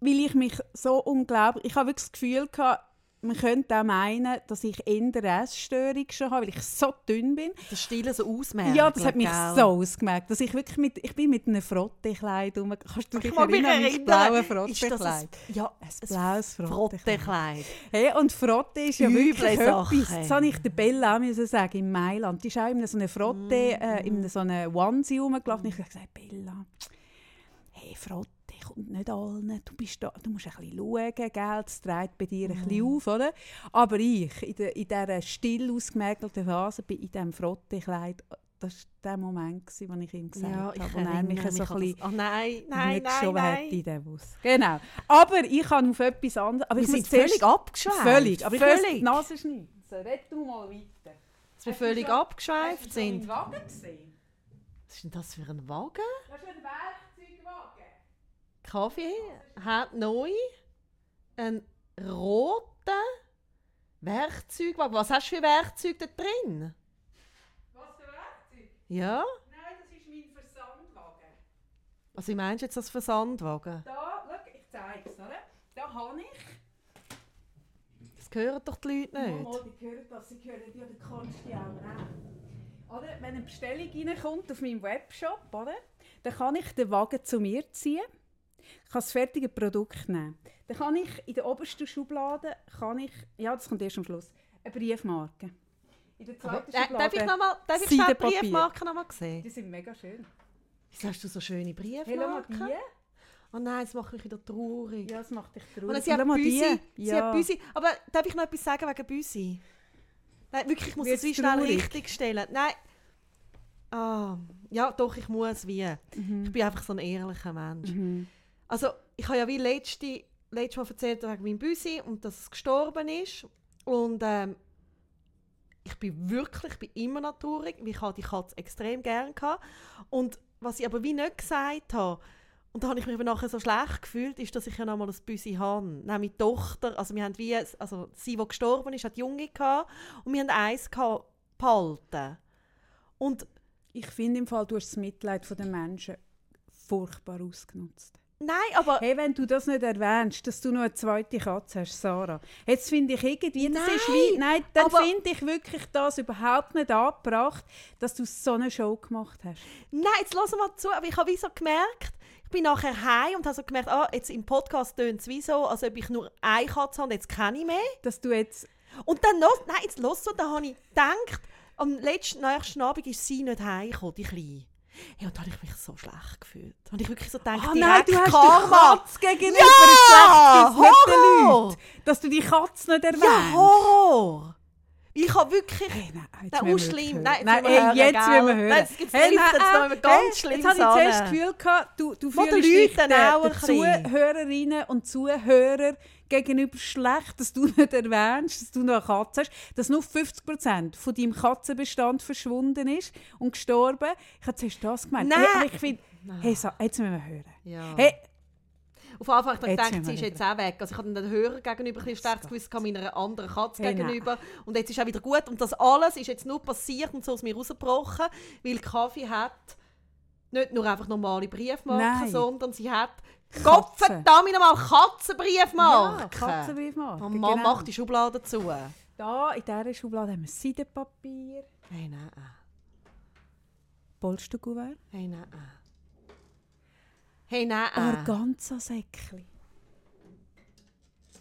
weil ich mich so unglaublich, ich habe wirklich das Gefühl gehabt, man könnte auch meinen, dass ich eher eine Essstörung schon habe, weil ich so dünn bin. Das Stille so ausmerken. Ja, das hat mich gell? so ausgemerkt, dass ich wirklich mit, ich bin mit einem Frottekleid rum. Kannst du dich Ich mich erinnern, Ist das Frottekleid? ja, Ein blaues Frottekleid. Frottekleid. Hey, und Frotte ist ja Üble wirklich Sache. etwas. Das habe ich der Bella müssen sagen, in Mailand. Die ist auch in so einer Frotte, äh, in so einer Onesie rumgelaufen. Ich habe gesagt, Bella, hey, Frotte kommt nicht allen. Du, bist da, du musst ein bisschen schauen, gell? das trägt bei dir ein bisschen auf. Oder? Aber ich, in, der, in dieser still ausgemergelten Phase, bin in diesem Frottekleid, das war der Moment, gewesen, wo ich ihm gesagt Ja, ich habe, wo er mich so ein bisschen. Oh nein, nein, nicht nein, nein. in den Bus. Genau. Aber ich kann auf etwas anderes... Aber Wir sind völlig abgeschweift. Völlig. Aber ich muss die völlig. Nase schneiden. So, red du mal weiter. Dass wir völlig abgeschweift Hast du sind. schon meinen Wagen gesehen? Was ist denn das für ein Wagen? Das ist ein Werkzeugwagen. Kaffee hat neu einen roten Werkzeugwagen. Was hast du für Werkzeuge da drin? Was für Werkzeug? Ja? Nein, das ist mein Versandwagen. Also, wie meinst du jetzt das Versandwagen? Da, schau, ich zeige es, oder? Da habe ich... Das hören doch die Leute nicht. Mal, die hören das, sie hören ja den Konsti auch. Oder? Wenn eine Bestellung reinkommt auf meinem Webshop, oder? dann kann ich den Wagen zu mir ziehen. Ich kann das fertige Produkt nehmen. Dann kann ich in der obersten Schublade, kann ich, ja, das kommt erst am Schluss, eine Briefmarke. In der zweiten Äh, darf ich, noch mal, darf ich die. Briefmarken noch mal sehen? Die sind mega schön. Wieso hast du so schöne Hey, Briefmarken? die. Oh nein, das macht mich wieder traurig. Ja, das macht dich Und traurig. sie hat Büsi. Sie hat Büsi. Aber darf ich noch etwas sagen wegen Büsi? Nein, wirklich, ich muss das wie schnell richtig stellen. Nein. Ah, ja, doch, ich muss wie. Ich bin einfach so ein ehrlicher Mensch. Mhm. Also, ich habe ja wie letzte, letztes Mal erzählt wegen meinem Büsi und dass es gestorben ist. Und ähm, ich bin wirklich, ich bin immer noch traurig, ich habe die Katze extrem gerne. Und was ich aber wie nicht gesagt habe, und da habe ich mich nachher so schlecht gefühlt, ist, dass ich ja noch mal ein Büsi habe. Nein, meine Tochter, also wir haben wie, also sie, die gestorben ist, hat Junge gehabt und wir haben eins behalten. Und Ich finde im Fall, du hast das Mitleid der Menschen furchtbar ausgenutzt. Nein, aber Hey, wenn du das nicht erwähnst, dass du noch eine zweite Katze hast, Sarah. Jetzt finde ich irgendwie, das ist Nein, wie, nein, dann finde ich wirklich das überhaupt nicht angebracht, dass du so eine Show gemacht hast. Nein, jetzt lass mal zu. Aber ich habe wie so gemerkt, ich bin nachher heim und habe so gemerkt, ah, jetzt im Podcast tönt es wie so, als ob ich nur eine Katze habe und jetzt kenne ich mehr. Dass du jetzt, Und dann noch, nein, jetzt lass so, da habe ich gedacht, am letzten, nächsten Abend ist sie nicht heimgekommen, die Kleine. Hey, und da habe ich mich so schlecht gefühlt. Habe ich wirklich so gedacht, ah nein, du hast Karma. die Katze gegenüber Ja, Gewissen, nicht den. Leuten. Dass du die Katze nicht erwähnst. Ja, Horror! Ich habe wirklich... Hey, nein, jetzt Nein, müssen auch wir schlimm. hören. Nein, jetzt nein, wir hey, hören, jetzt wir hören. Nein, jetzt- jetzt trifft jetzt noch nein, jemand äh, ganz hey, Schlimmes Jetzt habe ich zuerst das Gefühl gehabt, du, du fühlst dich den, den. Zuhörerinnen und Zuhörern gegenüber schlecht, dass du (laughs) nicht erwähnst, dass du noch eine Katze hast, dass nur 50% von deinem Katzenbestand verschwunden ist und gestorben. Ich habe zuerst das gemeint. Nein. Hey, ich finde, hey, so, jetzt müssen wir hören. Ja. Hey, Auf Anfang habe ich gedacht, sie ist jetzt auch weg. Also ich hatte den Hörer gegenüber ein bisschen Gewissen, gehabt, meiner anderen Katze Hey, gegenüber. Und jetzt ist auch wieder gut. Und das alles ist jetzt nur passiert und so aus mir rausgebrochen, weil Kaffee hat nicht nur einfach normale Briefmarken, Nein. sondern sie hat. Gottverdammt nochmal Katzenbriefmarken. ja, Katzenbriefmarke. Oh Mann, genau. mach die Schublade zu. Nein, Da, in dieser Schublade haben wir Seidenpapier. nein. Polsterkuvert. Hey, nein. Hey, nein. Organza-Säckchen.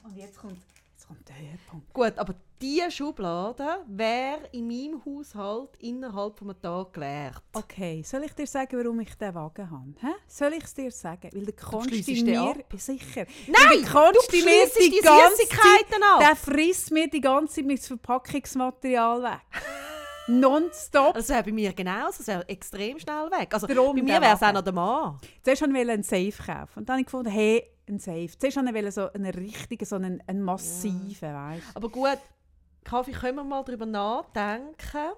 Und jetzt kommt, jetzt kommt der Höhepunkt. Gut, aber diese Schublade wäre in meinem Haushalt innerhalb von einem Tag geleert. Okay, soll ich dir sagen, warum ich diesen Wagen habe? Hä? Soll ich es dir sagen? Weil der Konsti mir... Sicher. Nein, Weil der Konsti du mir die die Süßigkeiten ab. Der frisst mir die ganze Zeit mein Verpackungsmaterial weg. (laughs) Nonstop. Das wäre bei mir genauso, es wäre extrem schnell weg. Also Darum bei mir wäre es auch noch der Mann. Zuerst wollte ich einen Safe kaufen. Und dann habe ich gefunden, hey, ein Safe. Zuerst wollte ich so einen richtigen, so einen, einen massiven, weißt du. Aber gut, Kaffee, können wir mal darüber nachdenken,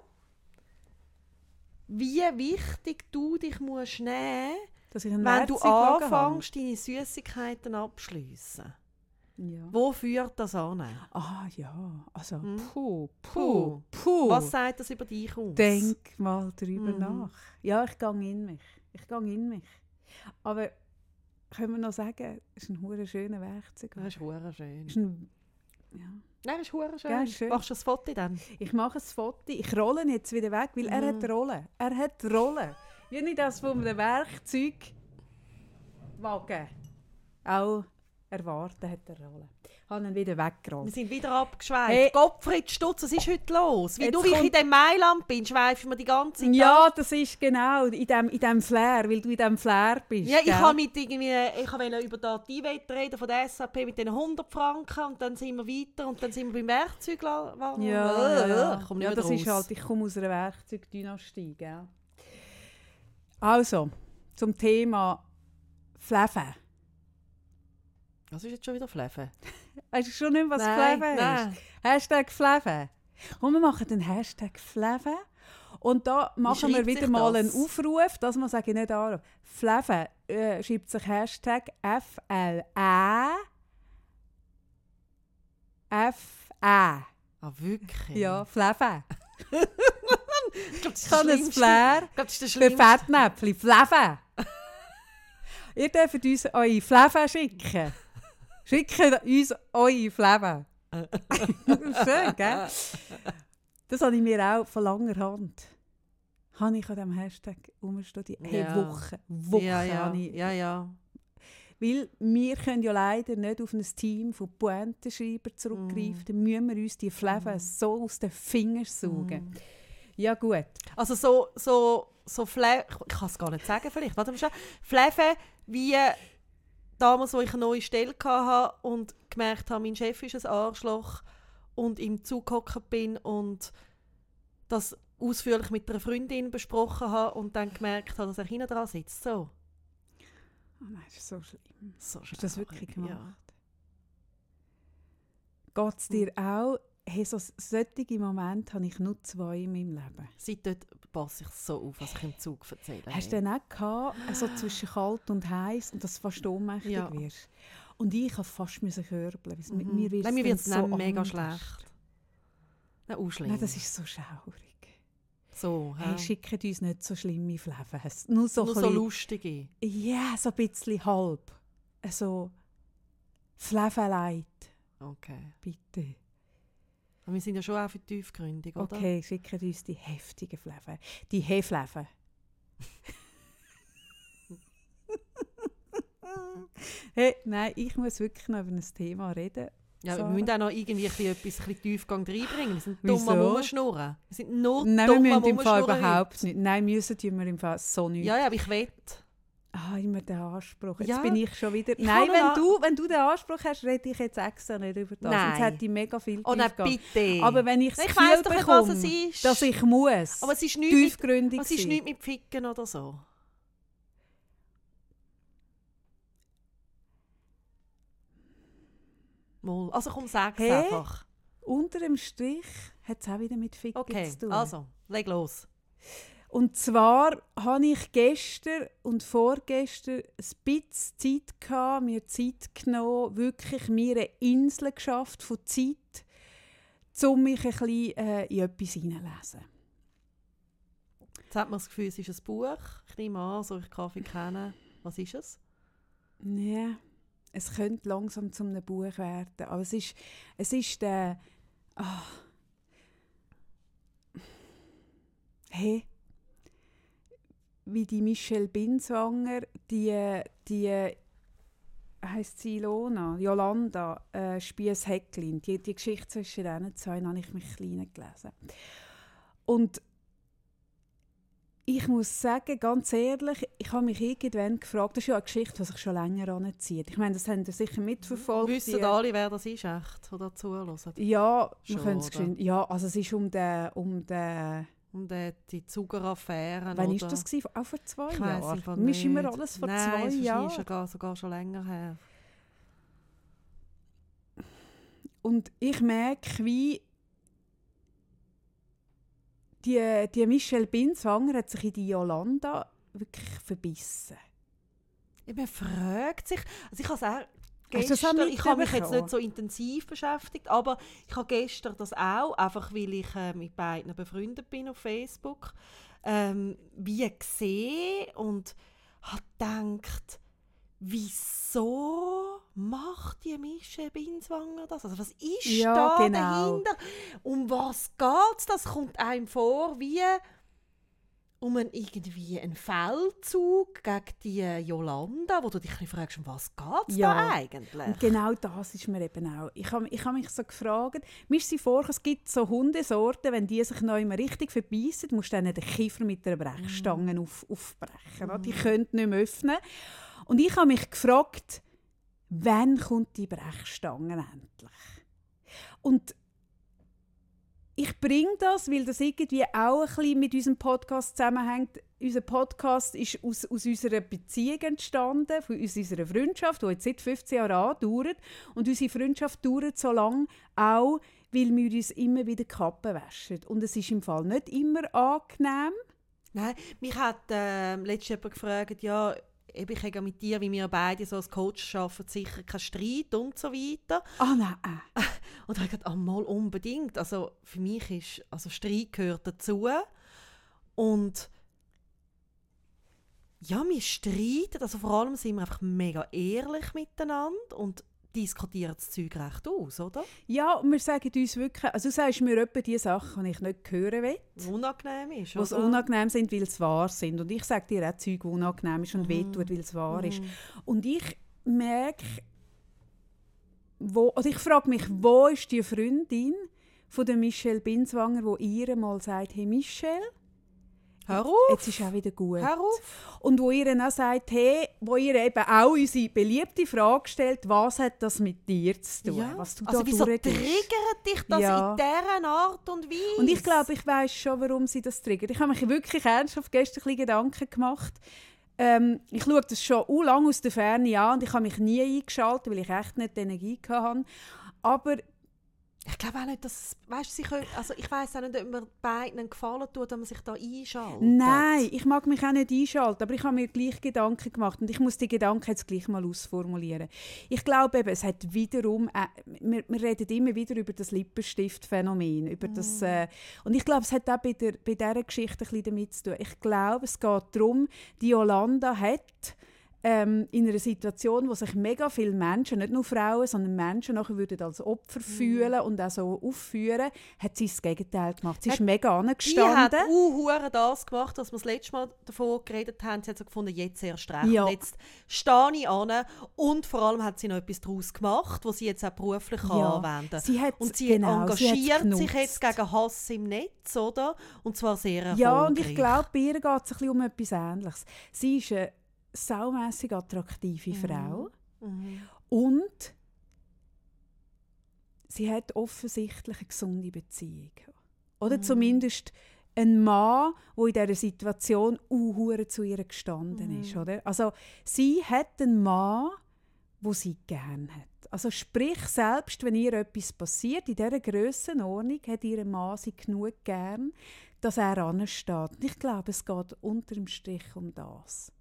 wie wichtig du dich musst nehmen einen wenn du anfängst, deine Süßigkeiten abschließen. habe. Ja. Wo führt das an? Ah ja, also Hm. puh, Puh. puh. Was sagt das über dich aus? Denk mal drüber Mhm. nach. Ja, ich gehe in mich. Ich gehe in mich. Aber können wir noch sagen, es ist ein hure schöner Werkzeug. Das ist hure schön. Ist ein, ja. Nein, ist hure schön. Ja, schön. Machst du ein Foto dann? Ich mache ein Foto, ich rolle jetzt wieder weg, weil er Mhm. hat Rollen. Er hat Rollen. Wie ich das von einem Werkzeugwagen auch erwarten hat er Rollen. Habe ihn wieder Wir weggerollt. sind wieder abgeschweift. Hey. Gottfried Stutz, was ist heute los? Wie Jetzt du wie ich in dem Mailand bin, schweifen wir die ganze Zeit. Ja, das ist genau in dem, in dem Flair, weil du in dem Flair bist. Ja, ich habe mit irgendwie, ich wollte über die Wette reden von der SAP mit den 100 Franken und dann sind wir weiter und dann sind wir beim Werkzeug. Ja, ja, ja. Ich komme ja das raus. ist halt, ich komme aus einer Werkzeugdynastie, gell? Also, zum Thema Fleven. Was ist jetzt schon wieder Fleffen? Weißt (laughs) du schon nicht, was Nein, Fleven nein. ist? Hashtag Fleven. Und wir machen den Hashtag Fleven. Und da machen wir wieder mal das? einen Aufruf, das sage ich nicht an. Fleven äh, schreibt sich Hashtag F-L-E F-E. Ah, wirklich? Ja, Fleven. Ich glaube, (laughs) das ist der ein Flair. Für. Fettnäpfchen, Fleven. (laughs) Ihr dürft uns eure Fleven schicken. Schickt uns eure Fleven. (laughs) Schön, gell? Das habe ich mir auch von langer Hand. Habe ich an diesem Hashtag umstudiert. Hey, Ja. Wochen. Wochen ja, ja, habe ich. ja, ja. Weil wir können ja leider nicht auf ein Team von Pointenschreiber zurückgreifen. Dann müssen wir uns die Fleven so aus den Fingern saugen. Ja gut. Also so, so, so Fle ich kann es gar nicht sagen vielleicht, warte mal. Fleven wie damals, wo ich eine neue Stelle hatte und gemerkt habe, mein Chef ist ein Arschloch und ihm zugehockt bin und das ausführlich mit einer Freundin besprochen habe und dann gemerkt habe, dass er hinten dran sitzt. So. Oh nein, das ist so schlimm. so Hast du das wirklich gemacht? Ja. Geht es dir auch? Hey, so solche Momente habe ich nur zwei in meinem Leben. Seit dort passe ich so auf, was ich im Zug erzähle. Hast du dann auch gehabt, so zwischen kalt und heiß und dass du fast ohnmächtig Ja. wirst? Und ich habe fast müssen körbeln. weil Mhm. Mir wird es so mega anders. schlecht. Nein. Nein, das ist so schaurig. so, hä? Hey, schickt uns nicht so schlimme Flevens. Nur so, Nur so lustige. Ja, so ein bisschen halb. So Fleveleit, Okay. bitte. Aber wir sind ja schon auch für tiefgründig, oder? Okay, schickt uns die heftigen Fleven. Die Hefleven. (laughs) hey, nein, ich muss wirklich noch über ein Thema reden. Ja, So. wir müssen auch noch irgendwie etwas ein Tiefgang reinbringen. Wir sind dumm Wieso? am Rumschnurren. Wir sind nur Nein, wir müssen im Fall überhaupt heute. nicht. Nein, müssen wir im Fall so nicht. Ja, ja, aber ich will. Ah, immer der Anspruch. Jetzt Ja, bin ich schon wieder... ich Nein, wenn du, wenn du den Anspruch hast, rede ich jetzt extra nicht über das. Nein. Sonst hätte ich mega viel Oh nein, bitte. Aber wenn ich das ich Gefühl doch nicht, was bekomme, es ist. dass ich muss, aber es ist nichts mit, tiefgründig es ist nichts mit Ficken oder so. Mal. Also komm, sag's Hä? einfach. Unter dem Strich hat es auch wieder mit Ficken Okay, zu tun. also, leg los. Und zwar habe ich gestern und vorgestern ein bisschen Zeit gehabt, mir Zeit genommen, wirklich mir eine Insel geschafft von Zeit, um mich ein bisschen äh, in etwas hineinzulesen. Jetzt hat man das Gefühl, es ist ein Buch. Ich nehme an, so ich Kaffee kenne. Was ist es? Ja, es könnte langsam zu einem Buch werden, aber es ist, es ist der... ah. Hey, wie die Michelle Binswanger, die, die heißt sie Ilona, Jolanda äh, Spies Hecklin, die, die Geschichte zwischen diesen zwei habe ich mich klein gelesen. Und ich muss sagen, ganz ehrlich, ich habe mich irgendwann gefragt, das ist ja eine Geschichte, die sich schon länger anzieht. Ich meine, das haben Sie sicher mitverfolgt. Wissen die, alle, wer das ist, echt, oder zuhören? Ja, man könnte es geschwind, Ja, also es ist um den... Um den um die, die Zuckeraffäre. Wann war das? Gewesen? Auch vor zwei ich Jahren? Weiss nicht. immer alles vor Nein, zwei Jahren? sogar, sogar schon länger her. Und ich merke, wie die, die Michelle Binswanger hat sich in die Yolanda wirklich verbissen. Man fragt sich, also ich habe auch gestern, ich habe mich jetzt nicht so intensiv beschäftigt, aber ich habe gestern das auch, einfach weil ich äh, mit beiden befreundet bin auf Facebook, ähm, wie gesehen und habe gedacht, wieso macht die Michelle Binswanger das? Also was ist ja, da genau. dahinter? Um was geht es? Das kommt einem vor wie um einen, irgendwie einen Feldzug gegen die Jolanda, wo du dich fragst, um was geht es Ja. da eigentlich? Und genau das ist mir eben auch. Ich habe ich hab mich so gefragt, mir ist sie vor, es gibt so Hundesorten, wenn die sich noch immer richtig verbeissen, musst du dann den Kiefer mit einer Brechstange auf, aufbrechen. oder? Die können nicht mehr öffnen. Und ich habe mich gefragt, wann kommt die Brechstange endlich? Und ich bringe das, weil das irgendwie auch ein bisschen mit unserem Podcast zusammenhängt. Unser Podcast ist aus, aus unserer Beziehung entstanden, von aus unserer Freundschaft, die jetzt seit 15 Jahren andauert. Und unsere Freundschaft dauert so lange auch, weil wir uns immer wieder die Kappe waschen. Und es ist im Fall nicht immer angenehm. Nein, mich hat äh, letztens jemand gefragt, ja, eben, ich habe mit dir, wie wir beide so als Coach arbeiten, sicher keinen Streit und so weiter. Ah nein, (laughs) Und da habe ich gedacht, ah, mal unbedingt. Also für mich ist, also Streit gehört dazu. Und ja, wir streiten, also vor allem sind wir einfach mega ehrlich miteinander und diskutieren das Zeug recht aus, oder? Ja, und wir sagen uns wirklich, also du sagst mir etwa die Sachen, die ich nicht hören will. Was unangenehm ist, die oder? unangenehm sind, weil sie wahr sind. Und ich sage dir auch Zeug, die unangenehm ist und Mhm. wehtut, weil es wahr ist. Und ich merke, wo, also ich frage mich, wo ist die Freundin von der Michelle Binswanger, wo ihr mal sagt, hey Michelle, Hör auf! jetzt ist auch wieder gut. Hör auf! Und wo ihr dann auch sagt, hey, wo ihr eben auch unsere beliebte Frage stellt, was hat das mit dir zu tun, was du also da wieso triggert dich das Ja. in dieser Art und Weise? Und ich glaube, ich weiß schon, warum sie das triggert. Ich habe mich wirklich ernsthaft gestern ein bisschen Gedanken gemacht. Ähm, ich schaue das schon u lang aus der Ferne an und ich habe mich nie eingeschaltet, weil ich echt nicht die Energie hatte. Aber Ich glaube auch nicht, dass, weißt, sie können, also ich weiß auch nicht, ob man beiden einen Gefallen tut, wenn man sich da einschaltet. nein, ich mag mich auch nicht einschalten, aber ich habe mir gleich Gedanken gemacht und ich muss die Gedanken jetzt gleich mal ausformulieren. Ich glaube eben, es hat wiederum, äh, wir, wir reden immer wieder über das Lippenstift-Phänomen, über das, äh, und ich glaube, es hat auch bei, der, bei dieser Geschichte ein bisschen damit zu tun. Ich glaube, es geht darum, die Yolanda hat ähm, in einer Situation, wo sich mega viele Menschen, nicht nur Frauen, sondern Menschen nachher würden als Opfer fühlen und auch so aufführen, hat sie das Gegenteil gemacht. Sie ist Hat- mega Die hat angestanden. uh, das gemacht, was wir das letzte Mal davon geredet haben. Sie hat so gefunden, jetzt erst recht. Ja. Jetzt stehe ich an. Und vor allem hat sie noch etwas daraus gemacht, was sie jetzt auch beruflich Ja. anwenden kann. Sie hat Und sie genau, sie engagiert sich genutzt. jetzt gegen Hass im Netz, oder? Und zwar sehr erfolgreich. Ja, und ich glaube, bei ihr geht es ein bisschen um etwas Ähnliches. Sie ist eine saumässig attraktive Frau Mhm. und sie hat offensichtlich eine gesunde Beziehung. Oder zumindest ein Mann, der in dieser Situation uhure zu ihr gestanden ist. Oder? Also sie hat einen Mann, wo sie gern hat. Also sprich, selbst wenn ihr etwas passiert, in dieser Grössenordnung hat ihr Mann sie genug gern, dass er ansteht. Ich glaube, es geht unter dem Strich um das.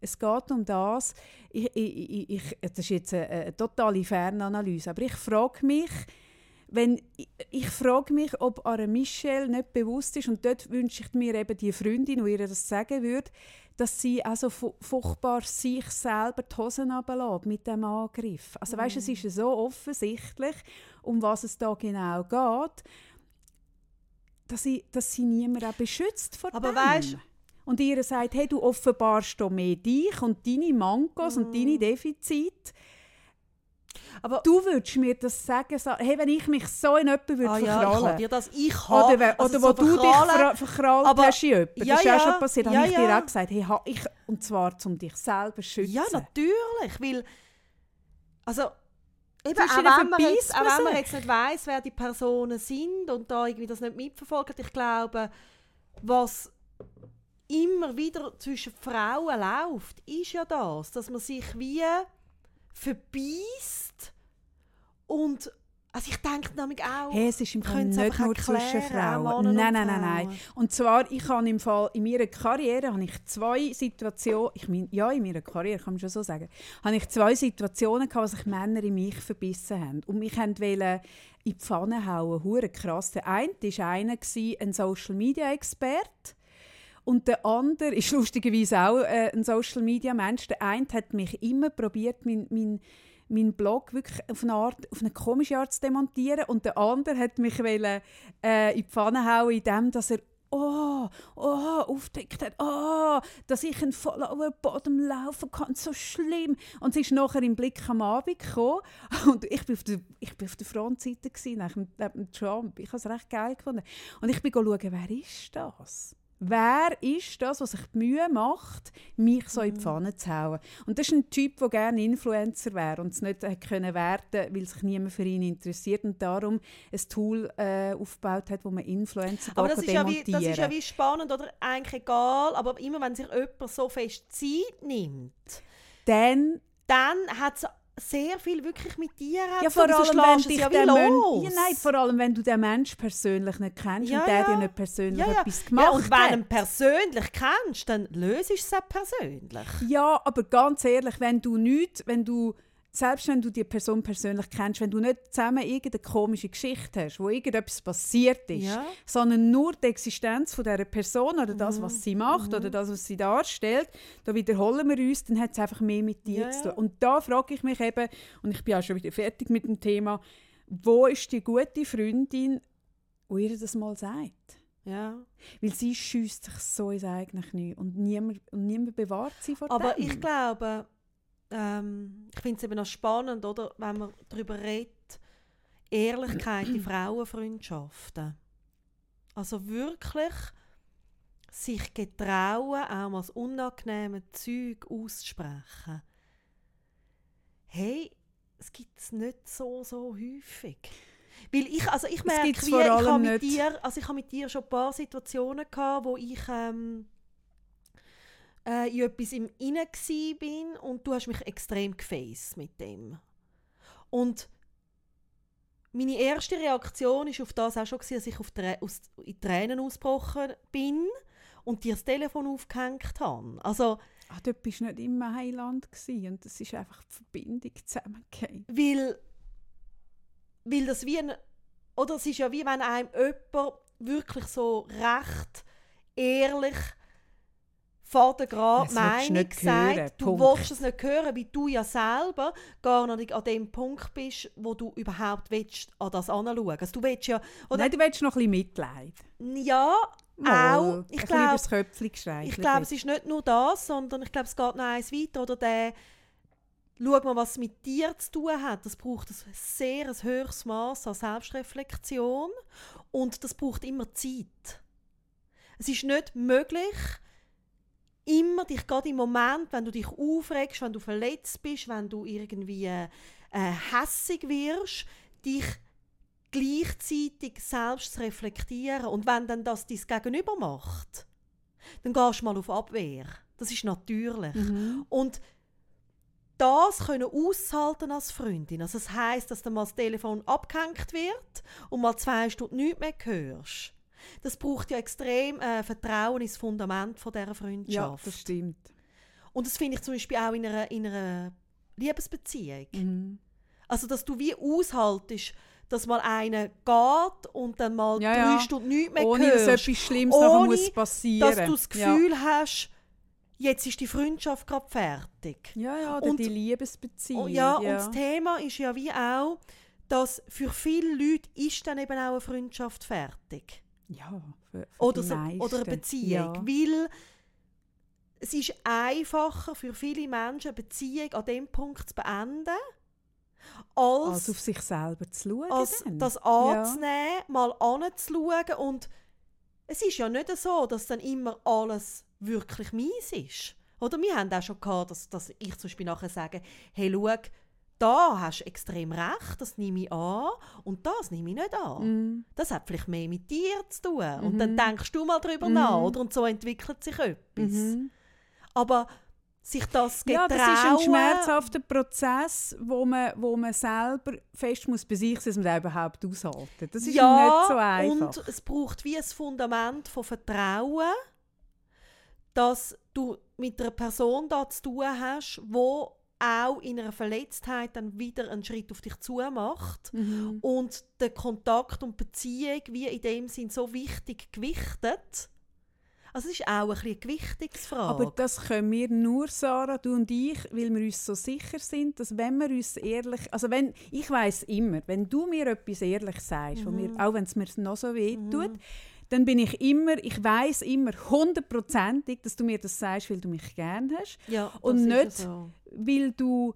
Es geht um das, ich, ich, ich, ich, das ist jetzt eine, eine totale Fernanalyse, aber ich frage mich, wenn, ich, ich frage mich, ob Ara Michelle nicht bewusst ist, und dort wünsche ich mir eben die Freundin, die ihr das sagen würde, dass sie also fu- furchtbar sich selber die Hosen runterlässt mit dem Angriff. Also weißt, es ist so offensichtlich, um was es da genau geht, dass sie, dass sie niemand auch beschützt vor Aber dem. weisst- und ihr sagt, hey, du offenbarst hier mehr dich und deine Mankos und deine Mhm. Defizite. Aber Du würdest mir das sagen, so, hey, wenn ich mich so in jemanden würde ah, ja, ich verkrallen dir das, ich habe, oder, wenn, also oder wo so du dich verkrallen- verkrallt aber- hast in jemanden. Ja, das ist auch ja, schon passiert. Ja, habe ich dir auch gesagt, hey, ich, und zwar, um dich selber zu schützen. Ja, natürlich, weil also eben, auch, wenn man jetzt, auch wenn man jetzt nicht weiss, wer die Personen sind und da irgendwie das nicht mitverfolgt, ich glaube, was immer wieder zwischen Frauen läuft, ist ja das, dass man sich wie verbeißt und also ich denke nämlich auch, Hey, es ist im Fall nicht nur zwischen erklären, auch Frauen. Nein, nein, nein, nein. Und zwar, ich habe im Fall in meiner Karriere habe ich zwei Situationen, ich mein, ja, in meiner Karriere kann man schon so sagen, habe ich zwei Situationen gehabt, wo sich Männer in mich verbissen haben und mich haben wollen in die Pfanne hauen, hure krass. Der eine war einer, ein Social Media Experte. Und der andere ist lustigerweise auch äh, ein Social Media Mensch. Der eine hat mich immer probiert, mein, mein, mein Blog wirklich auf eine, Art, auf eine komische Art zu demontieren. Und der andere hat mich wollen, äh, in die Pfanne hauen, indem dass er oh, oh, aufdeckt hat, oh, dass ich einen Follower Bottom laufen kann, so schlimm. Und sie ist nachher im Blick am Abend gekommen und ich bin auf der, ich bin auf der Frontseite gewesen, neben, dem- neben dem Trump. Ich habe es recht geil gefunden. Und ich bin schauen, wer ist das? Wer ist das, was sich die Mühe macht, mich so in die Pfanne zu hauen? Und das ist ein Typ, der gerne Influencer wäre und es nicht hat können werden, weil sich niemand für ihn interessiert und darum ein Tool äh, aufgebaut hat, wo man Influencer Aber das ist, ja wie, das ist ja wie spannend oder? Eigentlich egal, aber immer wenn sich jemand so fest Zeit nimmt, Dann dann hat es sehr viel wirklich mit dir Ja, vor allem, wenn es dich ja Mensch, los. ja, nein, vor allem, wenn du den Mensch persönlich nicht kennst Ja, und der ja. dir nicht persönlich ja, ja. etwas gemacht ja, und wenn hat. du ihn persönlich kennst, dann löst es auch persönlich. Ja, aber ganz ehrlich, wenn du nicht, wenn du selbst wenn du die Person persönlich kennst, wenn du nicht zusammen irgendeine komische Geschichte hast, wo irgendetwas passiert ist, Ja. sondern nur die Existenz von dieser Person oder das, Mhm. was sie macht oder das, was sie darstellt, da wiederholen wir uns, dann hat es einfach mehr mit dir Ja, zu tun. Und da frage ich mich eben, und ich bin auch schon wieder fertig mit dem Thema, wo ist die gute Freundin, die ihr das mal sagt? Ja. Weil sie schießt sich so ins eigene Knie und niemand, und niemand bewahrt sie vor Aber dem. ich glaube, ähm, ich finde es eben noch spannend, oder, wenn man darüber redet, Ehrlichkeit in (clears throat) Frauenfreundschaften. Also wirklich sich getrauen, auch mal das unangenehme Zeug auszusprechen. Hey, es gibt es nicht so, so häufig. Weil ich, also ich merke, wie, ich habe mit dir, also ich habe mit dir schon ein paar Situationen gehabt, wo ich ähm, äh, in etwas im Innen bin und du hast mich extrem gefaced mit dem. Und meine erste Reaktion ist auf das auch schon, dass ich auf Trä aus, in Tränen ausgebrochen bin und dir das Telefon aufgehängt habe. Also, Ah, dort bist du nicht im Heiland und es ist einfach die Verbindung zusammengefallen. weil, weil das wie ein, oder es ist ja wie wenn einem jemand wirklich so recht ehrlich Das willst du Meinung sagt, du Punkt. willst es nicht hören, weil du ja selber gar noch nicht an dem Punkt bist, wo du überhaupt willst, an das anschauen. Also du willst ja, oder Nein, du willst noch ein bisschen Mitleid. ja, Mal, auch, ich glaube, ich glaube, es ist nicht nur das, sondern ich glaube, es geht noch eins weiter. Oder der, schau mal, was es mit dir zu tun hat. Das braucht ein sehr ein höheres Maß an Selbstreflexion und das braucht immer Zeit. Es ist nicht möglich, immer dich gerade im Moment, wenn du dich aufregst, wenn du verletzt bist, wenn du irgendwie äh, äh, hässig wirst, dich gleichzeitig selbst zu reflektieren. Und wenn dann das dein Gegenüber macht, dann gehst du mal auf Abwehr. Das ist natürlich. Mhm. Und das können aushalten als Freundin. Also das heißt, dass dann mal das Telefon abgehängt wird und mal zwei Stunden nichts mehr hörst. Das braucht ja extrem äh, Vertrauen ins Fundament von dieser Ja, Freundschaft. das stimmt. und das finde ich zum Beispiel auch in einer, in einer Liebesbeziehung. Mhm. Also, dass du wie aushaltest, dass mal einer geht und dann mal Ja, drei ja. Stunden nichts mehr Ohne dass hörst. etwas Schlimmes ohne, muss passieren dass du das Gefühl hast, jetzt ist die Freundschaft gerade fertig. Ja, ja, ja oder Und- die Liebesbeziehung. Oh, ja, und das Thema ist ja wie auch, dass für viele Leute ist dann eben auch eine Freundschaft fertig. Ja für, für Oder, so, oder eine Beziehung. Ja. Weil es ist einfacher für viele Menschen, eine Beziehung an dem Punkt zu beenden, als, als auf sich selber zu schauen. als dann. das anzunehmen, mal anzuschauen. Und es ist ja nicht so, dass dann immer alles wirklich mies ist. Oder wir haben auch schon gehabt, dass, dass ich zum Beispiel nachher sage, hey, schau, da hast du extrem recht, das nehme ich an und das nehme ich nicht an. Mm. Das hat vielleicht mehr mit dir zu tun. Und dann Mhm. denkst du mal darüber Mhm. nach, oder? Und so entwickelt sich etwas. Mhm. Aber sich das Ja, getrauen... das ist ein schmerzhafter Prozess, wo man, wo man selber fest muss bei sich sein, dass man den überhaupt aushalten. Das ist ja, nicht so einfach. und es braucht wie ein Fundament von Vertrauen, dass du mit einer Person da zu tun hast, wo auch in einer Verletztheit dann wieder einen Schritt auf dich zu macht Mhm. und der Kontakt und Beziehung wie in dem Sinn so wichtig gewichtet. Also es ist auch ein bisschen eine Gewichtungsfrage. Aber das können wir nur, Sarah, du und ich, weil wir uns so sicher sind, dass wenn wir uns ehrlich, also wenn, ich weiß immer, wenn du mir etwas ehrlich sagst, wo mir, auch wenn es mir noch so weh tut, dann bin ich immer, ich weiß immer hundertprozentig, dass du mir das sagst, weil du mich gern hast ja, und das nicht, so. Weil du,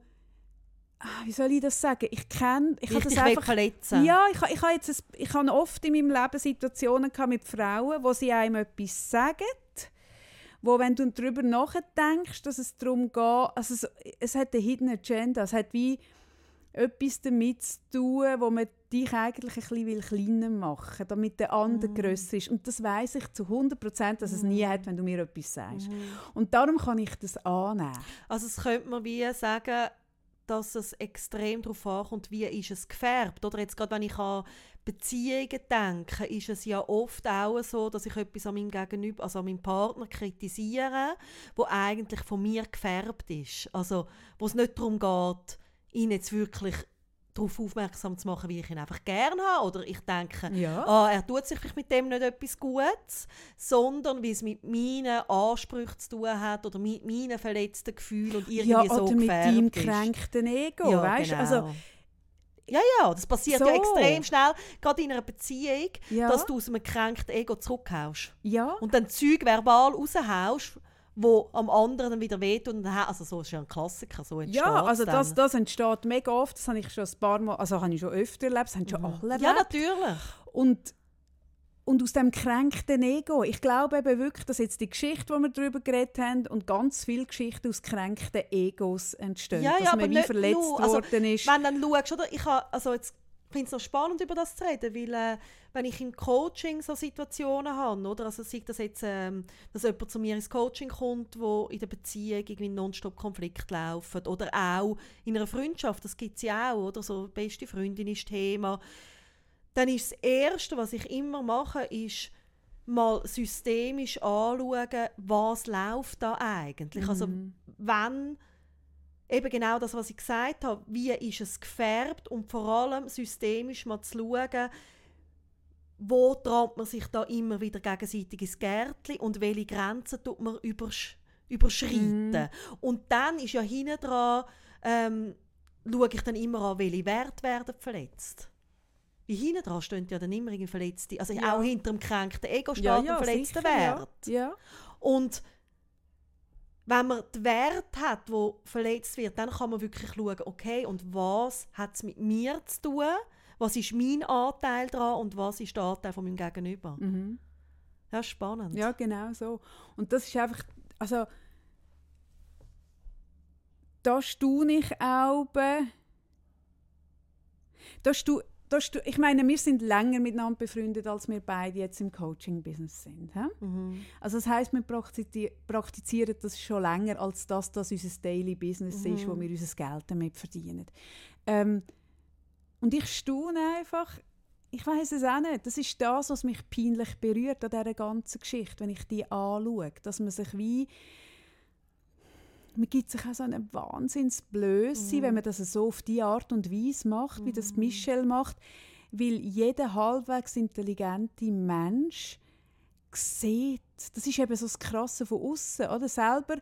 ah, wie soll ich das sagen, ich kenne, ich Weil habe ich das einfach verletzen. Ja, ich, ich, habe jetzt ein, ich habe oft in meinem Leben Situationen gehabt mit Frauen, wo sie einem etwas sagen, wo wenn du darüber nachdenkst, dass es darum geht, also es, es hat eine Hidden Agenda, es hat wie etwas damit zu tun, wo man dich eigentlich ein bisschen kleiner machen will, damit der andere Mhm. grösser ist. Und das weiß ich zu 100%, dass es nie hat, wenn du mir etwas sagst. Mhm. Und darum kann ich das annehmen. Also es könnte man wie sagen, dass es extrem darauf ankommt, wie ist es gefärbt. Oder jetzt gerade, wenn ich an Beziehungen denke, ist es ja oft auch so, dass ich etwas an meinem Gegenüber, also an meinem Partner kritisiere, wo eigentlich von mir gefärbt ist. Also wo es nicht darum geht, ihn jetzt wirklich darauf aufmerksam zu machen, wie ich ihn einfach gerne habe. Oder ich denke, Ja. ah, er tut sich vielleicht mit dem nicht etwas Gutes, sondern wie es mit meinen Ansprüchen zu tun hat oder mit meinen verletzten Gefühlen und irgendwie ja, so oder mit deinem kränkten Ego, Ja, weißt? genau. Also, ja, ja, das passiert So. ja extrem schnell, gerade in einer Beziehung, ja, dass du aus einem gekränkten Ego zurückhaust ja. und dann Zeug verbal raushaust, wo am anderen wieder wehtut. Und also so ist ja ein Klassiker, so entsteht Ja, also dann. das, das entsteht mega oft, das habe ich schon ein paar Mal, also habe ich schon öfter erlebt, das haben schon alle erlebt. Mhm. Ja, natürlich. und, und aus dem kränkten Ego, ich glaube eben wirklich, dass jetzt die Geschichte, die wir darüber geredet haben, und ganz viele Geschichten aus kränkten Egos entstehen, Ja, ja, dass man wie verletzt nur. Also, worden ist. Wenn dann schaust, oder? Ich habe, also jetzt finde es noch spannend, über das zu reden, weil äh, wenn ich im Coaching so Situationen habe, oder? Also sei das jetzt, ähm, dass jemand zu mir ins Coaching kommt, wo in der Beziehung irgendwie nonstop Konflikt laufen oder auch in einer Freundschaft, das gibt es ja auch, oder? So beste Freundin ist Thema. Dann ist das Erste, was ich immer mache, ist mal systemisch anschauen, was läuft da eigentlich. Also Mhm. wenn eben genau das, was ich gesagt habe, wie ist es gefärbt und vor allem systemisch mal zu schauen, wo traut man sich da immer wieder gegenseitig ins Gärtchen und welche Grenzen tut man übersch überschreiten. Mhm. Und dann ist ja hinten dran, ähm, schaue ich dann immer an, welche Werte werden verletzt. Wie hinten dran stehen ja dann immer irgendwie verletzte, also Ja. auch hinter dem gekränkten Ego steht ja, ein ja, verletzter sicher. Wert. Ja. Und wenn man den Wert hat, wo verletzt wird, dann kann man wirklich schauen, okay, und was hat es mit mir zu tun? Was ist mein Anteil daran und was ist der Anteil von meinem Gegenüber? Mhm. Ja, spannend. Ja, genau so. Und das ist einfach, also da staune ich auch. Da stu, da stu, ich meine, wir sind länger miteinander befreundet, als wir beide jetzt im Coaching-Business sind. Mhm. Also das heißt, wir praktizi praktizieren das schon länger, als dass das unser Daily Business ist, wo Mhm. wir unser Geld damit verdienen. Ähm, und ich staune einfach, ich weiß es auch nicht, das ist das, was mich peinlich berührt an dieser ganzen Geschichte, wenn ich die anschaue, dass man sich wie man gibt sich auch so eine Wahnsinnsblöße, Mhm. wenn man das so auf die Art und Weise macht, wie das Michelle macht, weil jeder halbwegs intelligente Mensch sieht, das ist eben so das Krasse von außen, oder? Selber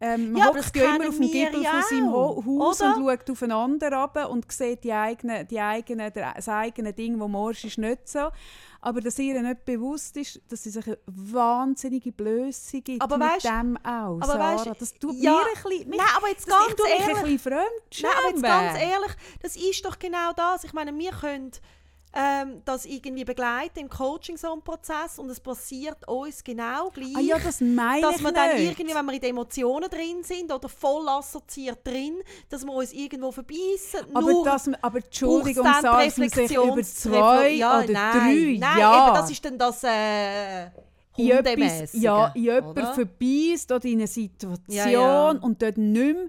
ähm, Ja, aber hockt ja immer auf dem ja von seinem Ho Haus oder? und schaut aufeinander runter und sieht die eigene, die eigene, der, das eigene Ding, das morsch ist, nicht so. Aber dass ihr nicht bewusst ist, dass sie sich eine wahnsinnige Blöße gibt Aber mit weisst- dem auch, aber Sarah. weisst- das tut ja, mir ein bisschen... mich- Nein, aber jetzt ganz ehrlich. ein bisschen fremd Nein, aber jetzt ganz ehrlich, das ist doch genau das. Ich meine, wir können ähm, das irgendwie begleiten im Coaching so einen Prozess und es passiert uns genau gleich. Ah ja, das meine dass wir dann nicht. irgendwie, wenn wir in den Emotionen drin sind oder voll assoziiert drin, dass wir uns irgendwo verbeissen. Aber, Nur das, aber Entschuldigung, sagen Sie sich über zwei ja, oder nein, drei Nein, ja. eben, das ist dann das äh, in etwas, ja, in jemanden verbeißt oder in eine Situation Ja, ja. und dort nicht mehr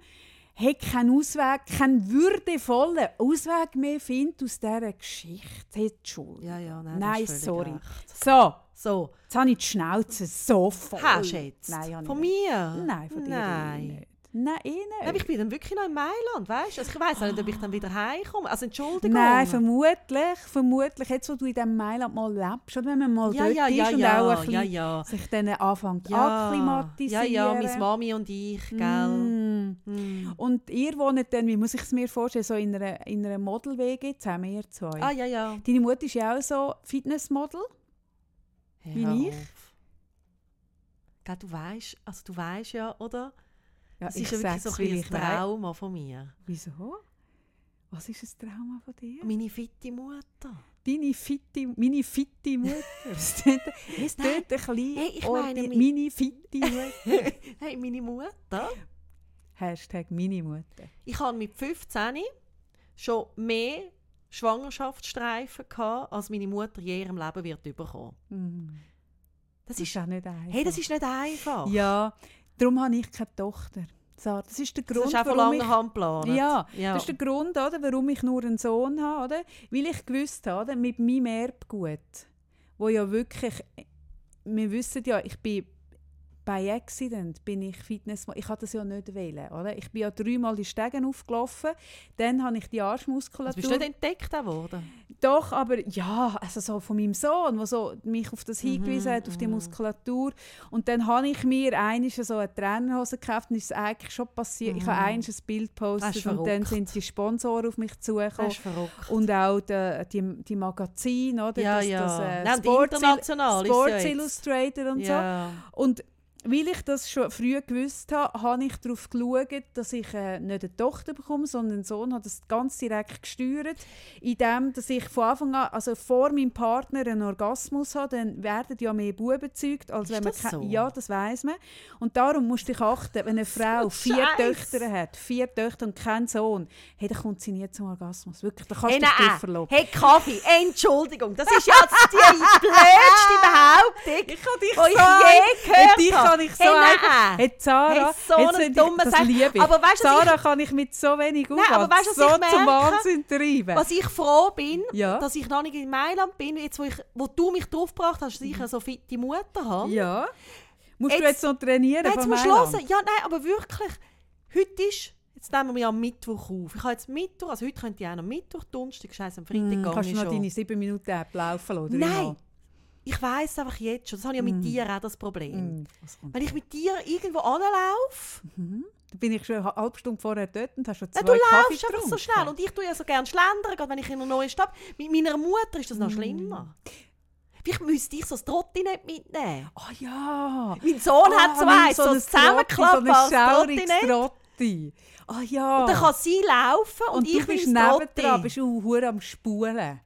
hat keinen Ausweg, keinen würdevollen Ausweg mehr findet aus dieser Geschichte. Hey, Entschuldigung. Ja, ja, nein, Nein, sorry. recht. So, So, jetzt habe ich die Schnauze so voll. hast du jetzt? Nein, Von mir? Nein, von dir Nein. nicht. Nein, eh nicht. Ich bin dann wirklich noch in Mailand, weißt du? Also ich weiß nicht, ob ich dann wieder heimkomme. Also Entschuldigung. Nein, vermutlich, vermutlich, jetzt wo du in diesem Mailand mal lebst, oder wenn man mal ja, dort ja, ist ja, und ja, auch ein bisschen ja, ja. sich dann anfängt ja, akklimatisieren. ja, ja, meine Mami und ich, gell? Mm. Mm. Und ihr wohnt dann, wie muss ich es mir vorstellen, so in einer, in einer Model-WG zusammen, ihr zwei. Ah, ja, ja. Deine Mutter ist ja auch so Fitnessmodel. Wie ich? Gell, du weißt, also du weißt ja, oder? Ja, Das ist ja wirklich so ein, ein. Trauma von mir. Wieso? Was ist ein Trauma von dir? Meine fitte Mutter. Deine fitte, meine fitte Mutter. Es tönt ein bisschen... Hey, ich meine, meine fitte Mutter. (laughs) hey, meine Mutter. Hashtag meine Mutter. Ich hatte mit 15 schon mehr Schwangerschaftsstreifen, gehabt, als meine Mutter je in ihrem Leben wird bekommen. Mm. Das Das ist ist, auch nicht einfach. hey, das ist nicht einfach. Ja, darum habe ich keine Tochter. Sarah, Das ist der das Grund, ist auch von warum ich. Ja, ja. das ist der Grund, oder, warum ich nur einen Sohn habe. Oder? Weil ich gewusst habe, mit meinem Erbgut, wo ja wirklich, wir wissen ja, ich bin bei Accident bin ich Fitness, ich hatte das ja nicht wählen, oder? Ich bin ja dreimal die Stegen aufgelaufen, dann habe ich die also Arschmuskulatur. bist du nicht entdeckt worden? Doch, aber ja, also so von meinem Sohn, der so mich auf das hingewiesen hat, auf die mhm. Muskulatur. Und dann habe ich mir einmal so eine Trainerhose gekauft und ist es eigentlich schon passiert. Ich habe einmal ein Bild gepostet und dann sind die Sponsoren auf mich zugekommen. Und auch die, die, die Magazine, oder? ja, das, ja. Das, äh, Nein, Sports, Sports ja. Illustrated und so. Ja. Und weil ich das schon früh gewusst habe, habe ich darauf geschaut, dass ich äh, nicht eine Tochter bekomme, sondern einen Sohn. habe das ganz direkt gesteuert, indem dass ich von Anfang an, also vor meinem Partner einen Orgasmus habe, dann werden ja mehr Buben gezeugt, als Ist wenn man das so? Ja, das weiß man. Und darum musst du dich achten, wenn eine (laughs) Frau vier Scheiß. Töchter hat, vier Töchter und keinen Sohn, hey, dann kommt sie nie zum Orgasmus. Wirklich, da kannst Hey, du dich nein. verloben. Hey, Kaffee, (laughs) Entschuldigung, das ist jetzt die (laughs) blödste Behauptung, Ich kann dich die ich je gehört habe. Kann ich so hey, einfach-. Hey, Sarah, Hey, so jetzt eine sind die- dumme das Sache. liebe ich. Aber weißt du, was Sarah kann ich mit so wenig Nein, Aufwand aber weißt du, was so ich zum merke? Wahnsinn treiben. Was ich froh bin, Ja. dass ich noch nicht in Mailand bin, jetzt wo, ich, wo du mich draufgebracht hast, dass ich eine so fitte Mutter habe. ja. Musst du Jetzt- jetzt noch trainieren Nein, jetzt musst du hören. Ja, nein, aber wirklich, heute ist, jetzt nehmen wir ja am Mittwoch auf. Ich habe jetzt Mittwoch, also heute könnte ich auch noch Mittwoch, Donnerstag, scheiße, am Freitag Hm, gehe kannst ich du noch schon. deine 7 Minuten App laufen lassen? Nein, ich weiss einfach jetzt schon, das habe ich ja mit dir auch das Problem. Kommt? Wenn ich mit dir irgendwo anlaufe, Da bin ich schon eine halbe Stunde vorher dort und hast schon zwei Ja, du Kaffee laufst einfach so schnell. Und ich tue ja so gerne schlendern, gerade wenn ich in einer neuen Stadt Mit meiner Mutter ist das Mm. noch schlimmer. Vielleicht müsste ich so das Trotti nicht mitnehmen. Oh ja. Mein Sohn hat so nimm eins, so, ein ein zusammenklappbares Trotti, so ein Trotti. Trotti. Oh ja. Dann kann sie laufen und, und ich bin nebendran, bist du am Spulen.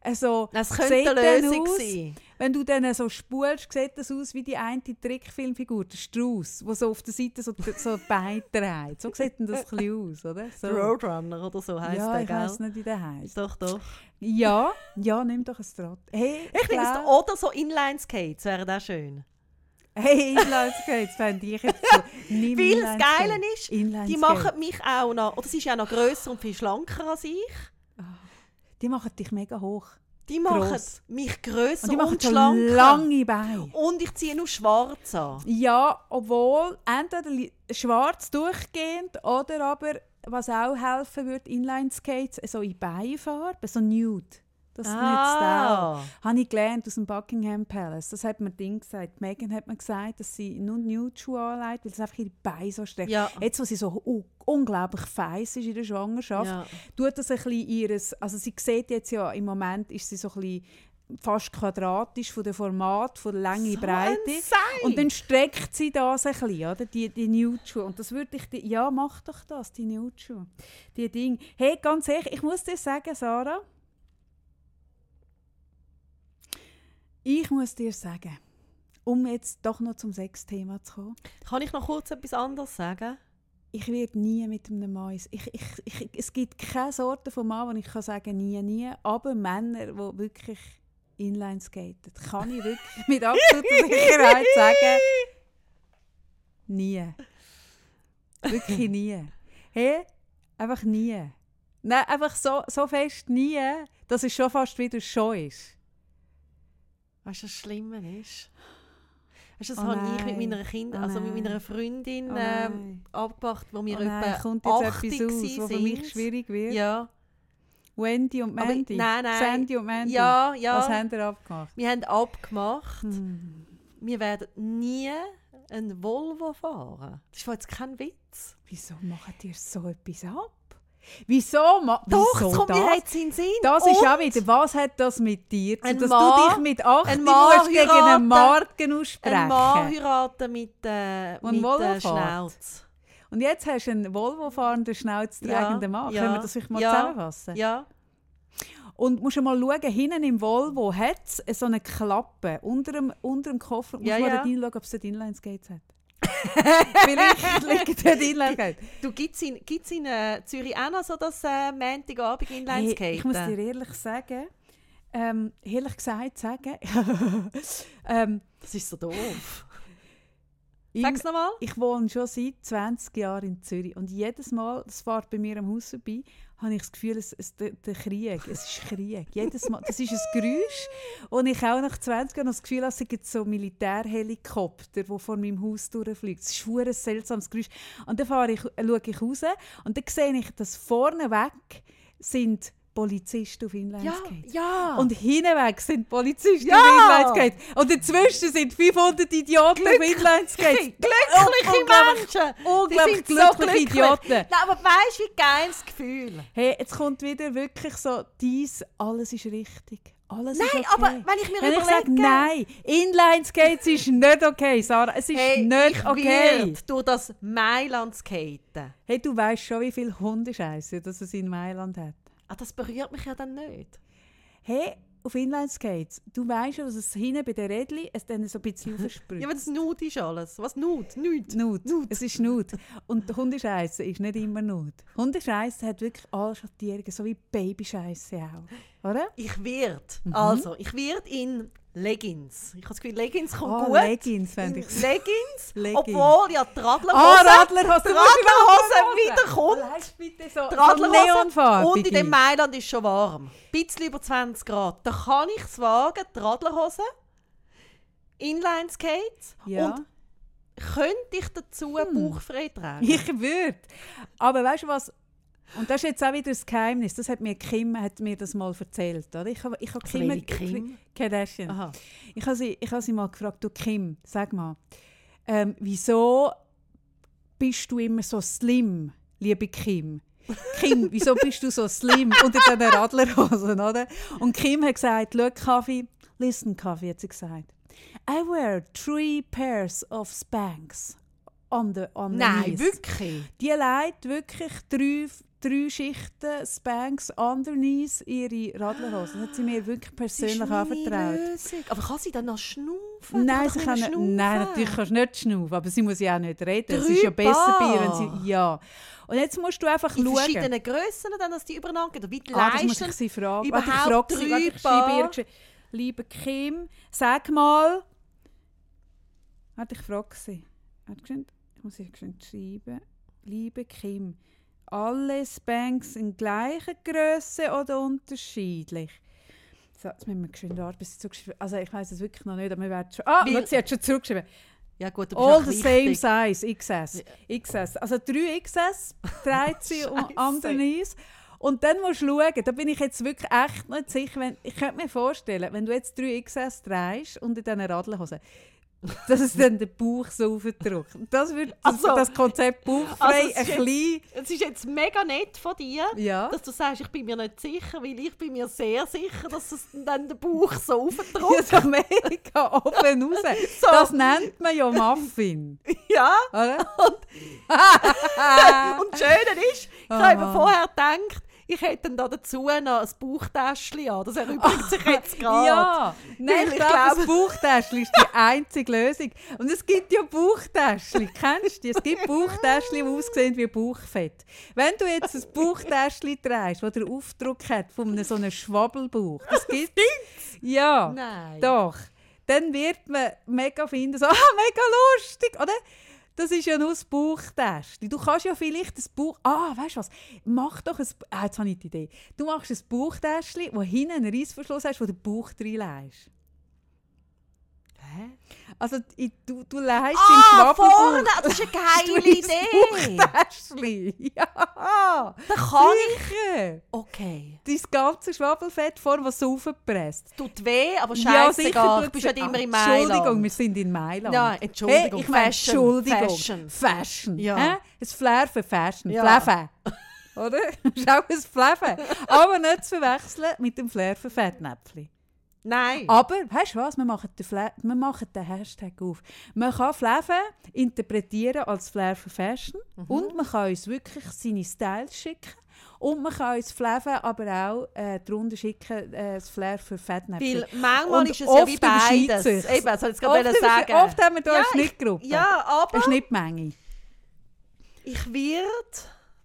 Also, Das könnte eine dann Lösung aus, sein. Wenn du dann so spulst, sieht das aus wie die eine Trickfilmfigur, der Strauß, der so auf der Seite so, so Beine dreht. So sieht denn das ein bisschen aus, oder? So. Roadrunner oder so heisst ja, der, ich weiß gell? nicht, wie der heisst. Doch, doch. Ja, ja, nimm doch ein Trott. Hey, Ich finde es oder so Inline-Skates wäre das schön. Hey, Inlineskates fände ich jetzt so. Weil das. Geile ist, die machen mich auch noch, oder sie ist ja noch grösser und viel schlanker als ich. Die machen dich mega hoch. Die machen Gross. mich grösser Und die machen und so schlanker. lange Beine. Und ich ziehe nur schwarz an. Ja, obwohl entweder schwarz durchgehend oder aber, was auch helfen würde, Inlineskates, so in Beifarbe, so nude. Das nützt auch. ah. Habe ich gelernt aus dem Buckingham Palace. Das hat mir Ding gesagt. Megan hat mir gesagt, dass sie nur Nude-Schuhe anlegt, weil es einfach ihre Beine so streckt. Ja. Jetzt, wo sie so unglaublich feiss ist in der Schwangerschaft, Ja. tut das ein bisschen ihres, also sie sieht jetzt ja, im Moment ist sie so ein bisschen fast quadratisch von der Format, von der Länge, So Breite. Und dann streckt sie das ein bisschen, oder? Die, die Nude-Schuhe. Und das würde ich dir, ja, mach doch das, die Nude-Schuhe. Die Dinge. Hey, ganz ehrlich, ich muss dir sagen, Sarah, ich muss dir sagen, um jetzt doch noch zum Sexthema zu kommen, Kann ich noch kurz etwas anderes sagen? ich werde nie mit einem Mann. Ich, ich, ich, es gibt keine Sorte von Mann, wo ich kann sagen nie, nie. Aber Männer, die wirklich Inline skaten, kann ich wirklich (laughs) mit absoluter Sicherheit sagen, nie. Wirklich nie. Hey, einfach nie. Nein, einfach so, so fest nie, dass es schon fast wieder schon ist. Weißt du, was das Schlimme ist? Weißt du, das Oh habe ich mit nein. meiner Kind, Oh also mit nein. meiner Freundin Oh ähm, nein. abgemacht, wo wir Oh nein, etwa kommt jetzt 80 etwas aus, was für mich schwierig wird. Ja, Wendy und Aber- Mandy. nein, nein. Sandy und Mandy. ja, ja. Was haben ihr abgemacht? wir haben abgemacht, Hm. wir werden nie einen Volvo fahren. Das ist jetzt kein Witz. Wieso macht ihr so etwas ab? Wieso ma Doch, Wieso es kommt mir das? jetzt in den Sinn. Das ist Und auch wieder, was hat das mit dir zu Ein dass Mann- du dich mit 8 ein musst gegen einen Marken aussprechen. Ein Mann heiraten mit, äh, Und mit äh. Schnauz. Und jetzt hast du einen Volvo-fahrenden, schnauzträgenden Ja, Mann. ja, Können wir das vielleicht mal ja, zusammenfassen? Ja, Und musst du mal schauen, hinten im Volvo hat es so eine Klappe unter dem, unter dem Koffer. Ja, mal ja. dort reinschauen, ob es dort Inline-Skates hat. (laughs) Vielleicht liegt dort Inline-Skates. du, gibt es in, gibt's in äh, Zürich auch noch so das äh, Montagabend Inline-Skaten? Hey, ich muss dir ehrlich sagen, ähm, ehrlich gesagt sagen, (laughs) ähm, Das ist so doof. ich, Sag's nochmal. ich wohne schon seit 20 Jahren in Zürich und jedes Mal, das fährt bei mir am Haus vorbei, habe ich das Gefühl, es, es, der, der Krieg, es ist Krieg. Jedes Mal, das ist ein Geräusch und ich auch nach 20 Jahren das Gefühl, es sind so Militärhelikopter, die vor meinem Haus durchfliegen. Es ist ein seltsames Geräusch. Und dann fahre ich, äh, schaue ich raus und dann sehe ich, dass vorne weg sind Polizisten auf Ja, Inlineskates. ja. Und hinweg sind Polizisten Ja! auf Inlineskates. Und dazwischen sind 500 Idioten auf Inlineskates. glückliche unglaublich- Menschen. Unglaublich sind so glückliche glücklich. Idioten. Nein, aber weißt du, wie geil das Gefühl? Hey, jetzt kommt wieder wirklich so, dies, alles ist richtig. Alles Nein, okay. aber wenn ich mir Wenn ich überlege... sage, nein, Inlineskates ist nicht okay, Sarah. Es ist Hey, nicht ich okay. durch das Mailand skaten. Hey, du weißt schon, wie viel Hundescheiße das es in Mailand hat. Ah, das berührt mich ja dann nicht. Hey, auf Inlineskates, du weißt schon, dass es hinten bei den Rädchen es dann so ein bisschen (laughs) aufspritzt. Ja, aber das Nut ist alles. Was Nut? Nichts. Nut. Es ist Nut. Und Hundescheiße ist nicht immer Nut. Hundescheiße hat wirklich alle Schattierungen, so wie Babyscheiße auch. Oder? Ich werd, Mhm. also, ich werd in Leggings. Ich habe das Gefühl, Leggings kommt Oh, gut. Leggings fände ich Leggings, (laughs) Leggings. obwohl ja die Ah, Radlerhose, Radlerhose! Radlerhose wieder kommt. Bitte so, Radlerhose und in dem Mailand ist schon warm. Ein bisschen über 20 Grad. Da kann ich es wagen, die Radlerhose, Inline-Skates Ja. und könnte ich dazu bauchfrei tragen. Ich würde. Aber weißt du was? Und das ist jetzt auch wieder das Geheimnis. Das hat mir Kim hat mir das mal erzählt. Oder? Ich habe ich Also Kim, Kim? Kardashian. Aha. Ich habe sie, ich habe sie mal gefragt, du Kim, sag mal, ähm, wieso bist du immer so slim, liebe Kim? Kim, (laughs) wieso bist du so slim unter diesen Radlerhosen, oder? Und Kim hat gesagt, schau Kaffee, listen Kaffee, hat sie gesagt. I wear three pairs of Spanks on the, on the Nein, knees. wirklich? Die legt wirklich drei, drei Schichten Spanks underneath ihre Radlerhosen. Das hat sie mir wirklich persönlich anvertraut. Lösung. Aber kann sie dann noch schnaufen? Nein, sie sie kann nicht, nein, natürlich kannst du nicht schnaufen, aber sie muss ja auch nicht reden. Es ist ja besser bei ihr, wenn sie... Ja. Und jetzt musst du einfach In schauen. verschiedenen Grössen, dann, dass die übereinander gehen? Oder Wie die Ah, das muss ich sie fragen. überhaupt Warte, ich frage sie, Liebe Kim, sag mal... Warte, ich frage sie. Warte. Ich muss geschwind schreiben. Liebe Kim, alle Spanks in gleicher Größe oder unterschiedlich? So, jetzt müssen wir geschwind warten, bis sie zurückgeschrieben Also ich weiß es wirklich noch nicht, aber wir werden schon... Ah, Weil- sie hat schon zurückgeschrieben. Ja gut, All the same size, XS. XS. Also 3 XS (laughs) trägt sie Scheisse. underneath. Und dann musst du schauen, da bin ich jetzt wirklich echt nicht sicher, wenn, ich könnte mir vorstellen, wenn du jetzt 3XS drehst und in diesen Radlhosen, (laughs) dass es dann den Bauch so aufdrückt. Das wird das, Also- das Konzept bauchfrei Also ein ist bisschen... Es ist jetzt mega nett von dir, Ja. dass du sagst, ich bin mir nicht sicher, weil ich bin mir sehr sicher, dass es dann den Bauch so Ja, aufdrückt. so mega offen raus. (laughs) So. Das nennt man ja Muffin. (laughs) Ja. Oder? Und das Schöne ist, ich habe mir Ah. vorher gedacht, ich hätte dann da dazu noch ein Bauchtäschchen an. Das erübrigt sich jetzt gerade. Ja, nein, ich ich glaube, glaube- das Bauchtäschchen ist die einzige Lösung. Und es gibt ja Bauchtäschchen, kennst du die? Es gibt Bauchtäschchen, die aussehen wie Bauchfett. Wenn du jetzt ein Bauchtäschchen trägst, das den Aufdruck hat von einem so einem Schwabbelbauch, das gibt Ja, Nein. doch. Dann wird man mega finden, so, ah, mega lustig, oder? Das ist ja nur das Bauchtäschchen. Du kannst ja vielleicht das Bauch... Ah, weißt du was? Mach doch ein... Ah, jetzt habe ich die Idee. Du machst ein Bauchtäschchen, wo hinten einen Reissverschluss hast, wo du den Bauch reinlegst. Hä? Also du, du leist Ah, im vorne! Schwabbelbauch... Das ist eine (laughs) geile Idee! (laughs) Ja, Da kann ich... sicher. Okay. Dein ganze Schwabbelfett vorne, was so aufpresst. Tut weh, aber Ja, scheißegal. du bist ja weh. immer in Ah, Mailand. Entschuldigung, wir sind in Mailand. Ja, Entschuldigung, Hey, ich meine, Fashion, Entschuldigung. Fashion. Fashion. Ja. Äh? Ein Flair für Fashion. Ja. Fläfe. (laughs) Oder? Das ist auch ein Fläfe. Aber nicht zu verwechseln mit dem Flair für Fettnäpfchen. Nein. Aber, weißt du was? Wir machen, den Fla wir machen den Hashtag auf. Man kann Fläfe interpretieren als Flair für Fashion Mhm. und man kann uns wirklich seine Styles schicken. Und man kann uns Fläve aber auch äh, darunter schicken, äh, das Flair für Fettnäpfchen. Weil manchmal Und ist es ja wie beides. Eben, soll ich jetzt Oft, gerade sagen. oft haben wir hier Ja, eine ich- Schnittgruppe. Ja, aber Eine Schnittmenge. ich werde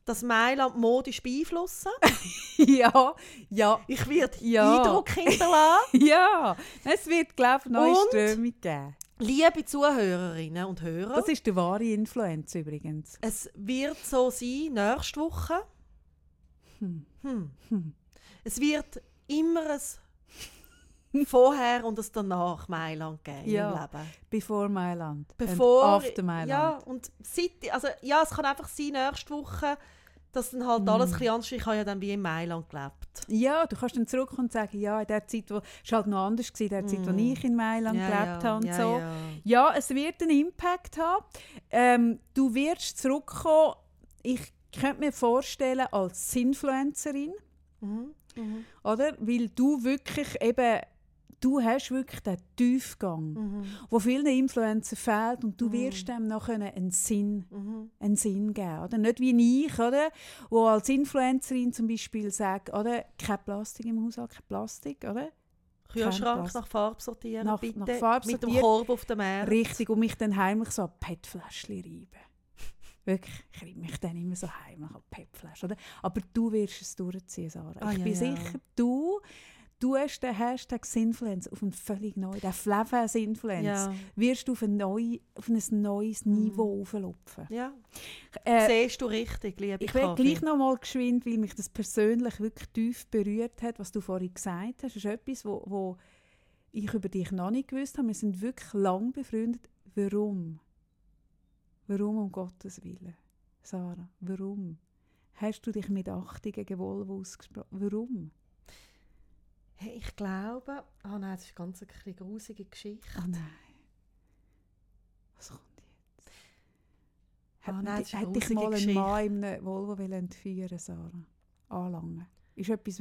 das Mailand modisch beeinflussen. (laughs) ja, ja, Ich werde Ja. Eindruck hinterlassen. (laughs) ja. Es wird, glaube ich, neue Und? Strömung geben. Liebe Zuhörerinnen und Hörer, Das ist der wahre Influenz übrigens. es wird so sein, nächste Woche. Hm. Es wird immer ein Vorher und ein Danach Mailand geben Ja. im Leben. Before Mailand. Bevor, And after Mailand. Ja, und seit, also, ja, es kann einfach sein, nächste Woche, dass dann halt alles Mm. ein bisschen ist. Ich habe ja dann wie in Mailand gelebt. Ja, du kannst dann zurückkommen und sagen, ja, in der Zeit, wo, es war halt noch anders, gewesen, in der Zeit, wo ich in Mailand Mm. Ja, gelebt ja, habe und ja, so. ja. Ja, es wird einen Impact haben. Ähm, du wirst zurückkommen, ich könnte mir vorstellen, als Influencerin, Mhm. Mhm. oder? Weil du wirklich eben, du hast wirklich den Tiefgang, Mhm. wo vielen Influencern fehlt und du wirst dem noch einen Sinn, Mhm. einen Sinn geben, oder? Nicht wie ich, oder? Wo als Influencerin zum Beispiel sagt, oder? Kein Plastik im Haushalt, kein Plastik, oder? Kühlschrank nach Farbe sortieren, Nach- bitte. nach Farbe Mit dem. Korb auf dem Meer. Richtig, und mich dann heimlich so an PET-Fläschchen reiben. (laughs) Wirklich, ich reibe mich dann immer so heimlich an PET-Flaschen, oder? Aber du wirst es durchziehen, Sarah. Ah, ich ja, bin ja. sicher, du, du hast den Hashtag Sinfluence auf einen völlig neuen, den Flavor Sinfluence, Ja. wirst du auf ein, neu, auf ein neues Mhm. Niveau auflupfen. ja. Äh, Siehst du richtig, liebe ich will gleich noch mal geschwind, weil mich das persönlich wirklich tief berührt hat, was du vorhin gesagt hast. Das ist etwas, wo, wo ich über dich noch nicht gewusst habe. Wir sind wirklich lang befreundet. Warum? Warum um Gottes Willen? Sarah, warum? Hast du dich mit Achtung gegen Volvo ausgesprochen? Warum? Hey, ich glaube... Ah nein, das ist eine ganz eine bisschen grusige Geschichte. Oh nein. Was kommt jetzt? Hat, Ah, nein, hat dich mal ein Mann in einem Volvo wollen entführen, Sarah? Anlangen. Ist etwas...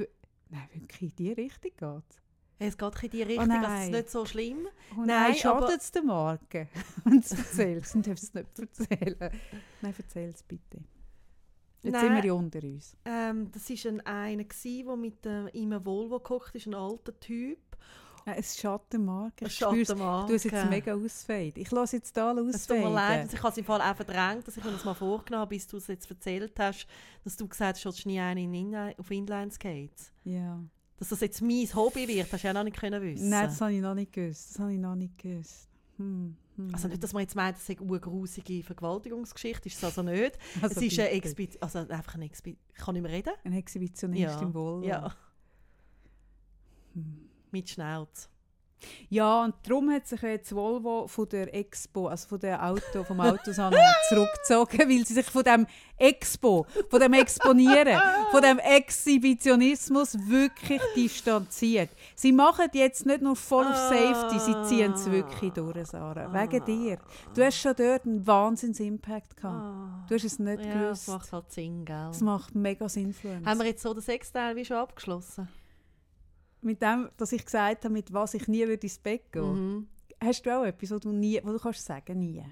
Nein, wirklich in die Richtung geht es geht in die Richtung, also es ist nicht so schlimm. Oh Nein, nein, schadet es der Marke, wenn du es erzählst? Du darfst es nicht erzählen. Nein, erzähl es bitte. Jetzt Nein. sind wir ja unter uns. Ähm, das war ein, einer, der mit äh, in einem Volvo gehockt ist, ein alter Typ. Ein Ich spür's. Schattenmarke. Du hast jetzt mega ausfade. Ich lasse jetzt hier Es tut mir leid, ausfaden. ich habe es im Fall auch verdrängt, dass ich mir das mal vorgenommen habe, bis du es jetzt erzählt hast, dass du gesagt hast, du nie einen in auf Inline-Skates. Ja. Dass das jetzt mein Hobby wird, hast du ja noch nicht können wissen. Nein, das habe ich noch nicht gewusst. Das habe ich noch nicht gewusst. Hm. Hm. also nicht, dass man jetzt meint, das sei eine grusige Vergewaltigungsgeschichte, ist es also nicht. (laughs) Also es ist bitte. Expi also einfach eine Expi ich kann nicht mehr reden. Ein Exhibitionist Ja. im Volvo. Ja, Hm. mit Schnauz. Ja, und darum hat sich jetzt Volvo von der Expo, also von der Auto, vom Autosalon (laughs) zurückgezogen, weil sie sich von dem Expo, von dem Exponieren, von dem Exhibitionismus wirklich distanziert. Sie machen jetzt nicht nur voll auf Safety, sie ziehen es wirklich durch, Sarah. Wegen dir. Du hast schon dort einen Wahnsinns-Impact gehabt. Du hast es nicht Ja, gewusst. das macht halt Sinn, gell? Es macht mega Influence. Haben wir jetzt so den Sexteil wie schon abgeschlossen? Mit dem, dass ich gesagt habe, mit was ich nie würde ins Bett gehen. Mhm. Hast du auch etwas, wo du, nie, wo du kannst sagen, nie?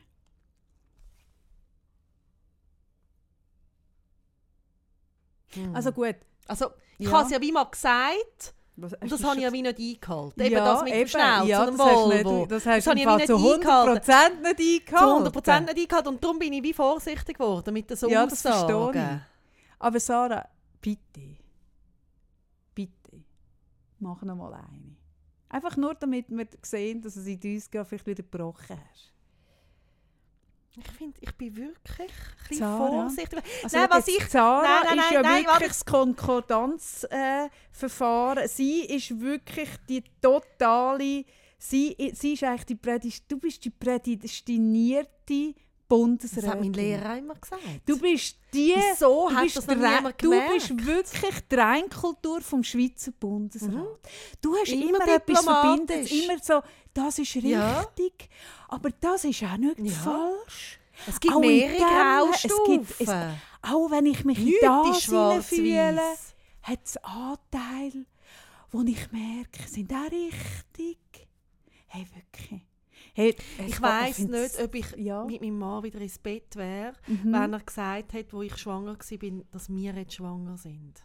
Mhm. Also gut. Also, ich Ja. habe es ja wie mal gesagt Was, und das habe ich ja wie nicht eingehalten. Eben ja, das mit dem eben, Schnauz ja, und dem das hast du Volvo. Nicht, das habe ich wie zu nicht eingehalten. 100% nicht Zu eingehalten. 100% nicht eingehalten und darum bin ich wie vorsichtig geworden mit den so Ja, das verstehe Aussagen. Aber Sarah, bitte, mach noch mal eine. Einfach nur, damit wir sehen, dass es in uns vielleicht wieder gebrochen hast. Ich finde, ich bin wirklich ein bisschen vorsichtig. Also Nein, was ich- Sarah Nein, nein, ist ja nein, wirklich das Konkordanzverfahren. sie ist wirklich die totale, sie, sie ist eigentlich die Prädest du bist die prädestinierte Bundesrätin. Das hat mein Lehrer immer gesagt. Du bist die, Wieso du hat bist, das niemand du gemerkt? bist wirklich die Reinkultur vom Schweizer Bundesrat. Mhm. Du hast Immer immer, etwas verbindet, immer so, das ist richtig, Ja. aber das ist auch nicht Ja. falsch. Es gibt Auch in mehrere Graustufen. es gibt- es- Auch wenn ich mich in Nichts das ist schwarz-weiss. fühle, hat es Anteile, wo ich merke, sind auch richtig. Hey, wirklich. Hey, Ich weiss nicht, ob ich Ja. mit meinem Mann wieder ins Bett wäre, Mhm. wenn er gesagt hat, wo ich schwanger war, dass wir jetzt schwanger sind.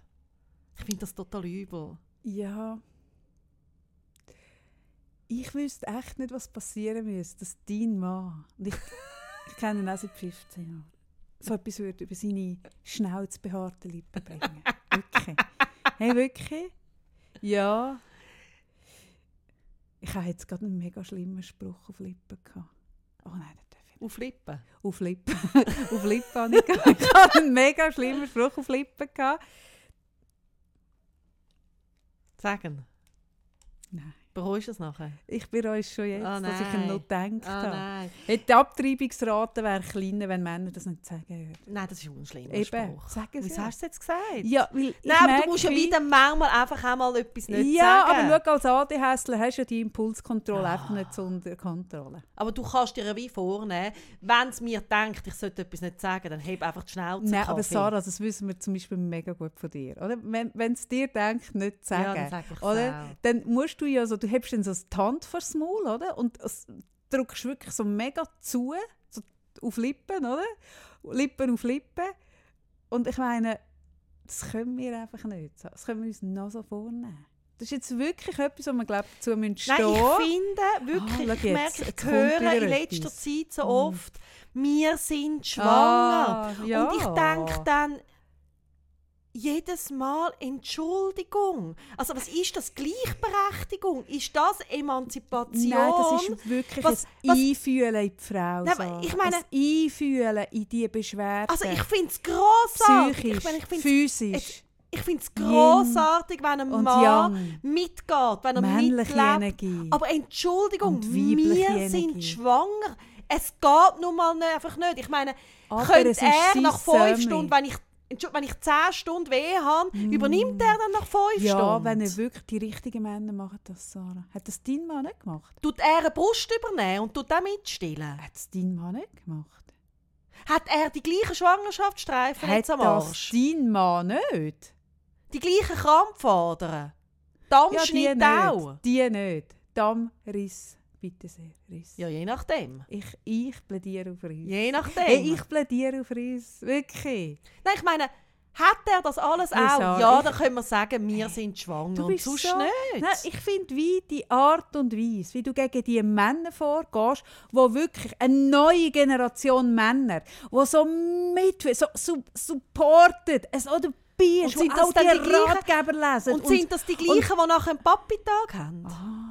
Ich finde das total übel. Ja. Ich wüsste echt nicht, was passieren müsste, dass dein Mann, und ich, ich kenne ihn auch seit 15 Jahren, so etwas würde über seine schnauzbehaarten Lippen bringen. Wirklich. Hey, wirklich? Ja. Ich habe jetzt gerade einen mega schlimmen Spruch auf Lippen gehabt. Oh nein, das darf ich nicht. Auf Lippen. Auf Lippen. (laughs) auf Lippen habe ich gehabt. Ich habe einen mega schlimmen Spruch auf Lippen gehabt. Sagen. Nein. Bereust du es nachher? Ich bereue es schon jetzt, Ah, dass ich ihn noch gedacht Ah, habe. Die Abtreibungsrate wäre kleiner, wenn Männer das nicht sagen würden. Nein, das ist ein unschlimmer Eben, Spruch. sagen sie Wieso ja. hast du jetzt gesagt? Ja, weil Nein, aber du musst ja wie- wieder manchmal einfach auch mal etwas nicht Ja, sagen. aber schau, als ADHSler hast du ja die Impulskontrolle Ah. einfach nicht unter Kontrolle. Aber du kannst dir ja wie vornehmen, wenn es mir denkt, ich sollte etwas nicht sagen, dann heb einfach die Schnauze Nein, aber Kaffee. Sarah, das wissen wir zum Beispiel mega gut von dir. Oder? Wenn es dir denkt, nicht zu Ja, sagen, dann sag oder? dann musst du ja so, du hebst dann so die Hand vor das Maul, oder? Und drückst wirklich so mega zu, so auf Lippen, oder? Lippen auf Lippen. Und ich meine, das können wir einfach nicht. Das können wir uns noch so vornehmen. Das ist jetzt wirklich etwas, wo wir glaube dazu müssen stehen Nein, ich finde wirklich, Ah, ich merke, ich höre in letzter. Zeit so Mm. oft, wir sind schwanger. Ah, ja. Und ich denke dann jedes Mal Entschuldigung. Also was ist das? Gleichberechtigung? Ist das Emanzipation? Nein, das ist wirklich Was- ein was- Einfühlen in die Frau. Nein, Sarah. ich meine- ein Einfühlen in die Beschwerden. also ich finde es grossartig. Psychisch, Ich, meine, ich finde physisch, ich finde es grossartig, wenn ein Mann Yang. mitgeht, wenn er männliche mitlebt. Energie. Aber Entschuldigung, wir sind Energie. schwanger. Es geht nun mal nicht, einfach nicht. Ich meine, Aber könnte er nach fünf. Stunden, wenn ich, wenn ich zehn Stunden weh habe, übernimmt er dann nach fünf Mm. ja, Stunden? wenn er wirklich die richtigen Männer machen das, Sarah. Hat das dein Mann nicht gemacht? Tut er eine Brust übernehmen und tut auch mitstillen? Hat es dein Mann nicht gemacht? Hat er die gleichen Schwangerschaftsstreifen Hat jetzt am das Arsch? dein Mann nicht? Die gleichen Krampfadern? Ja, die Dammschnitt nicht. auch? Die nicht. Dammriss, bitte sehr, Riss. Ja, je nachdem. Ich, ich plädiere auf Riss. Je nachdem. Hey, ich plädiere auf Riss. Wirklich. Nein, ich meine, hat er das alles Hey, auch? Sarah, ja, dann können wir sagen, wir sind schwanger. Du und bist sonst so- nicht. Nein, ich finde, wie die Art und Weise, wie du gegen die Männer vorgehst, wo wirklich eine neue Generation Männer, wo so mit, so, so supportet, auch dabei ist, Und sind das die, die Ratgeber lesen. Und sind das die gleichen, die nachher einen Papi-Tag haben? Ah,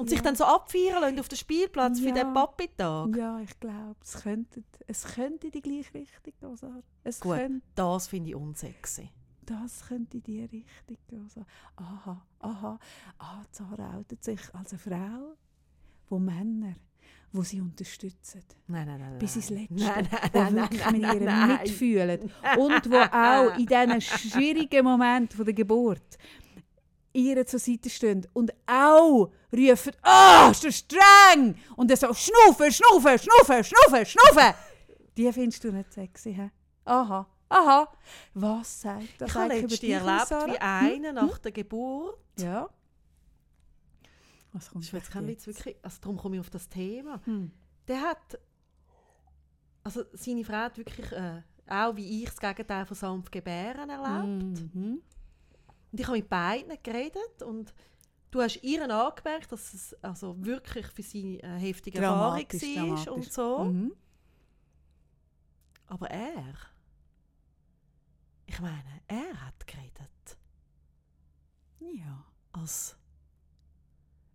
Und sich dann so abfeiern lassen auf dem Spielplatz für Ja. den Papi-Tag? ja, ich glaube, es könnte, es könnte die gleiche Richtung gehen, Sarah. Es Gut, könnte. das finde ich unsexy. das könnte in die Richtung gehen. So, aha, aha, ah, Zara outet sich als eine Frau, wo Männer, wo sie unterstützen. Nein, nein, nein. Bis ins Letzte. Nein, nein, wo wirklich mit ihr mitfühlen. (laughs) Und wo auch in diesen schwierigen Momenten von der Geburt ihr zur Seite stehen und auch rufen, «Ah, ist das streng!» Und dann so «Schnaufen, schnaufen, schnaufen, schnaufen, schnaufen!» Die findest du nicht sexy, hä? Aha, aha. Was sagt das Ich habe eigentlich über dich erlebt, wie Sarah? einer nach der Geburt Ja. Was kommt Das jetzt kein? Witz, wirklich, also darum komme ich auf das Thema. Hm. Der hat, also seine Frau hat wirklich, äh, auch wie ich, das Gegenteil von sanft gebären erlebt. Mhm. Und ich habe mit beiden geredet und du hast ihr angemerkt, dass es also wirklich für sie eine heftige Erfahrung Dramatisch, war dramatisch. und so. Mhm. Aber er, ich meine, er hat geredet, Ja. als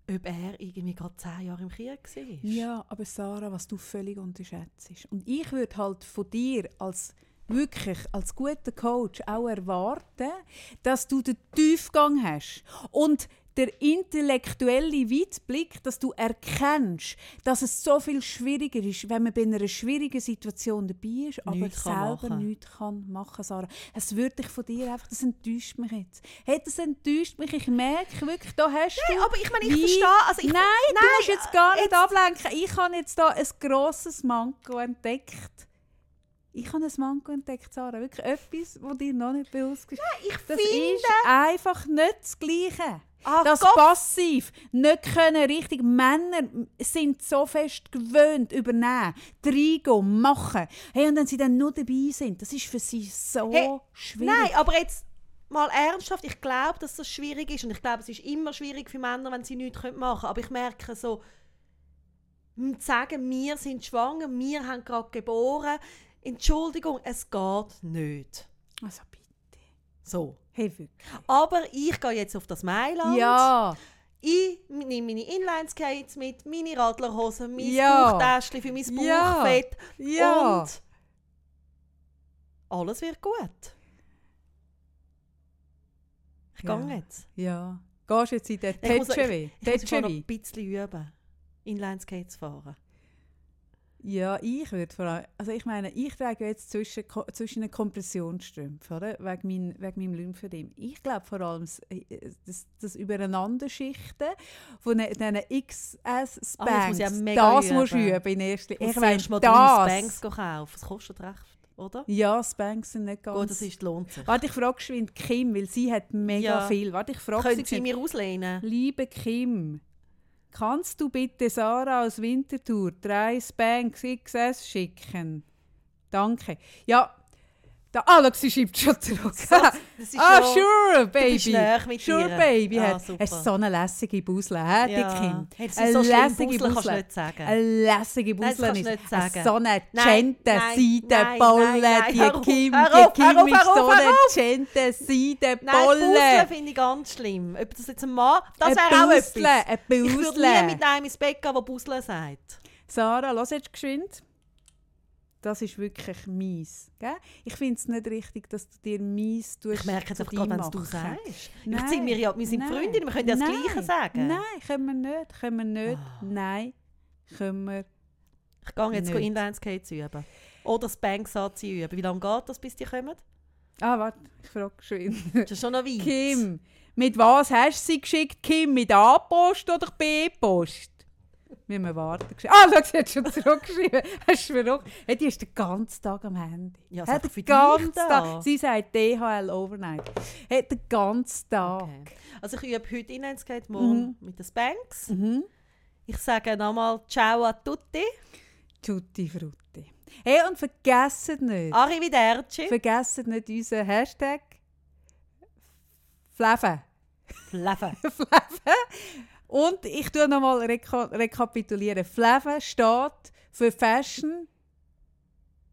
ob er irgendwie gerade zehn Jahre im Krieg war. Ja, aber Sarah, was du völlig unterschätzt. Und ich würde halt von dir als wirklich als guter Coach auch erwarten, dass du den Tiefgang hast und der intellektuelle Weitblick, dass du erkennst, dass es so viel schwieriger ist, wenn man bei einer schwierigen Situation dabei ist, aber Nichts selber machen. nichts kann machen, Sarah. Es würde dich von dir einfach, das enttäuscht mich jetzt. Hey, das enttäuscht mich, ich merke wirklich, da hast Nein, du... aber ich meine, ich verstehe, also ich, nein, du nein, musst jetzt gar nicht jetzt- ablenken. Ich habe jetzt da ein grosses Manko entdeckt. Ich habe ein Manko entdeckt, Sarah. Wirklich etwas, das dir noch nicht bewusst ist. ich Das finde, ist einfach nicht das Gleiche. Ah, das Gott. passiv nicht können richtig Männer sind so fest gewöhnt übernehmen, reingehen, machen. Hey, und wenn sie dann nur dabei sind, das ist für sie so Hey, schwierig. Nein, aber jetzt mal ernsthaft, ich glaube, dass das schwierig ist und ich glaube, es ist immer schwierig für Männer, wenn sie nichts machen können. Aber ich merke so, zu sagen, wir sind schwanger, wir haben gerade geboren, Entschuldigung, es geht nicht. Also bitte. So. Hey, wirklich. Aber ich gehe jetzt auf das Mailand. Ja. Ich nehme meine Inline-Skates mit, meine Radlerhosen, mein Ja. Bauchtäschchen für mein Ja. Bauchfett. Ja. Und alles wird gut. Ich Ja. gehe jetzt. Ja. Gehst jetzt in den Tetschewi? Ich muss schon noch ein bisschen üben, Inline-Skates fahren. Ja, ich würde vor allem, also ich meine, ich trage jetzt zwischen, zwischen den Kompressionsstrümpfen, oder? Wegen, mein, wegen meinem Lymphödem. Ich glaube vor allem das, äh, das, das Übereinanderschichten von ne- diesen Ah, das XS-Spanks, muss ich das musst du üben. in erster Ich Ich erst mal drei Spanks das. kaufen. Das kostet recht, oder? Ja, Spanks sind nicht ganz... Gut, das ist, lohnt sich. Warte, ich frage geschwind Kim, weil sie hat mega Ja. viel. Warte, ich frage sie Können Sie geschwind. mir auslehnen? Liebe Kim, kannst du bitte Sarah aus Winterthur drei Spanks XS schicken? Danke. Ja, der Alex sie schreibt schon zurück. Ist ah, schon- sure, Baby. sure, ihr. Baby. Ah, hat, hast so eine lässige Busle, hä, die Kim? Hey, Eine so lässige Busle kannst du Busle. nicht sagen. Eine lässige Busle ist nicht sagen. so eine Gente Seidenbolle. Die Kim, die Kim ist so eine. Gente Seidenbolle. Busle finde ich ganz schlimm. Ob das jetzt ein Mann... Das wäre auch etwas. Busle, ein Ich würde Busle. nie mit einem ins Bett gehen, der Busle sagt. Sarah, lass jetzt geschwind. Das ist wirklich mies. Gell? Ich finde es nicht richtig, dass du dir mies tust. Ich merke zu einfach gerade, wenn du sagst. Nein, Ich sind wir, ja, wir sind nein, Freundinnen, wir können ja das nein, Gleiche sagen. Nein, können wir nicht. Können wir nicht. Ah. Nein, können wir Ich gehe jetzt. Inline-Skates üben. Oder Spanks anziehen üben. Wie lange geht das, bis die kommen? Ah, warte, ich frage geschwind. (laughs) Das ist schon noch weit. Kim, mit was hast du sie geschickt? Kim, mit A-Post oder B-Post? Müssen wir warten. Ah, schau, sie hat schon zurückgeschrieben. (laughs) Hast du verrückt? Hey, die ist den ganzen Tag am Handy. Ja, Hey, den ganzen. Tag. Sie sagt DHL Overnight. Hey, den ganzen Tag. Okay. Also ich übe heute Inline-Skate, morgen mit den Spanks. Mhm. Ich sage nochmal Ciao a tutti. Tutti frutti. Hey, und vergesst nicht, Arrivederci. vergesst nicht unseren Hashtag Fleven. Fleven. (laughs) Fleven. Und ich tue nochmal reka rekapitulieren. Fleven steht für Fashion,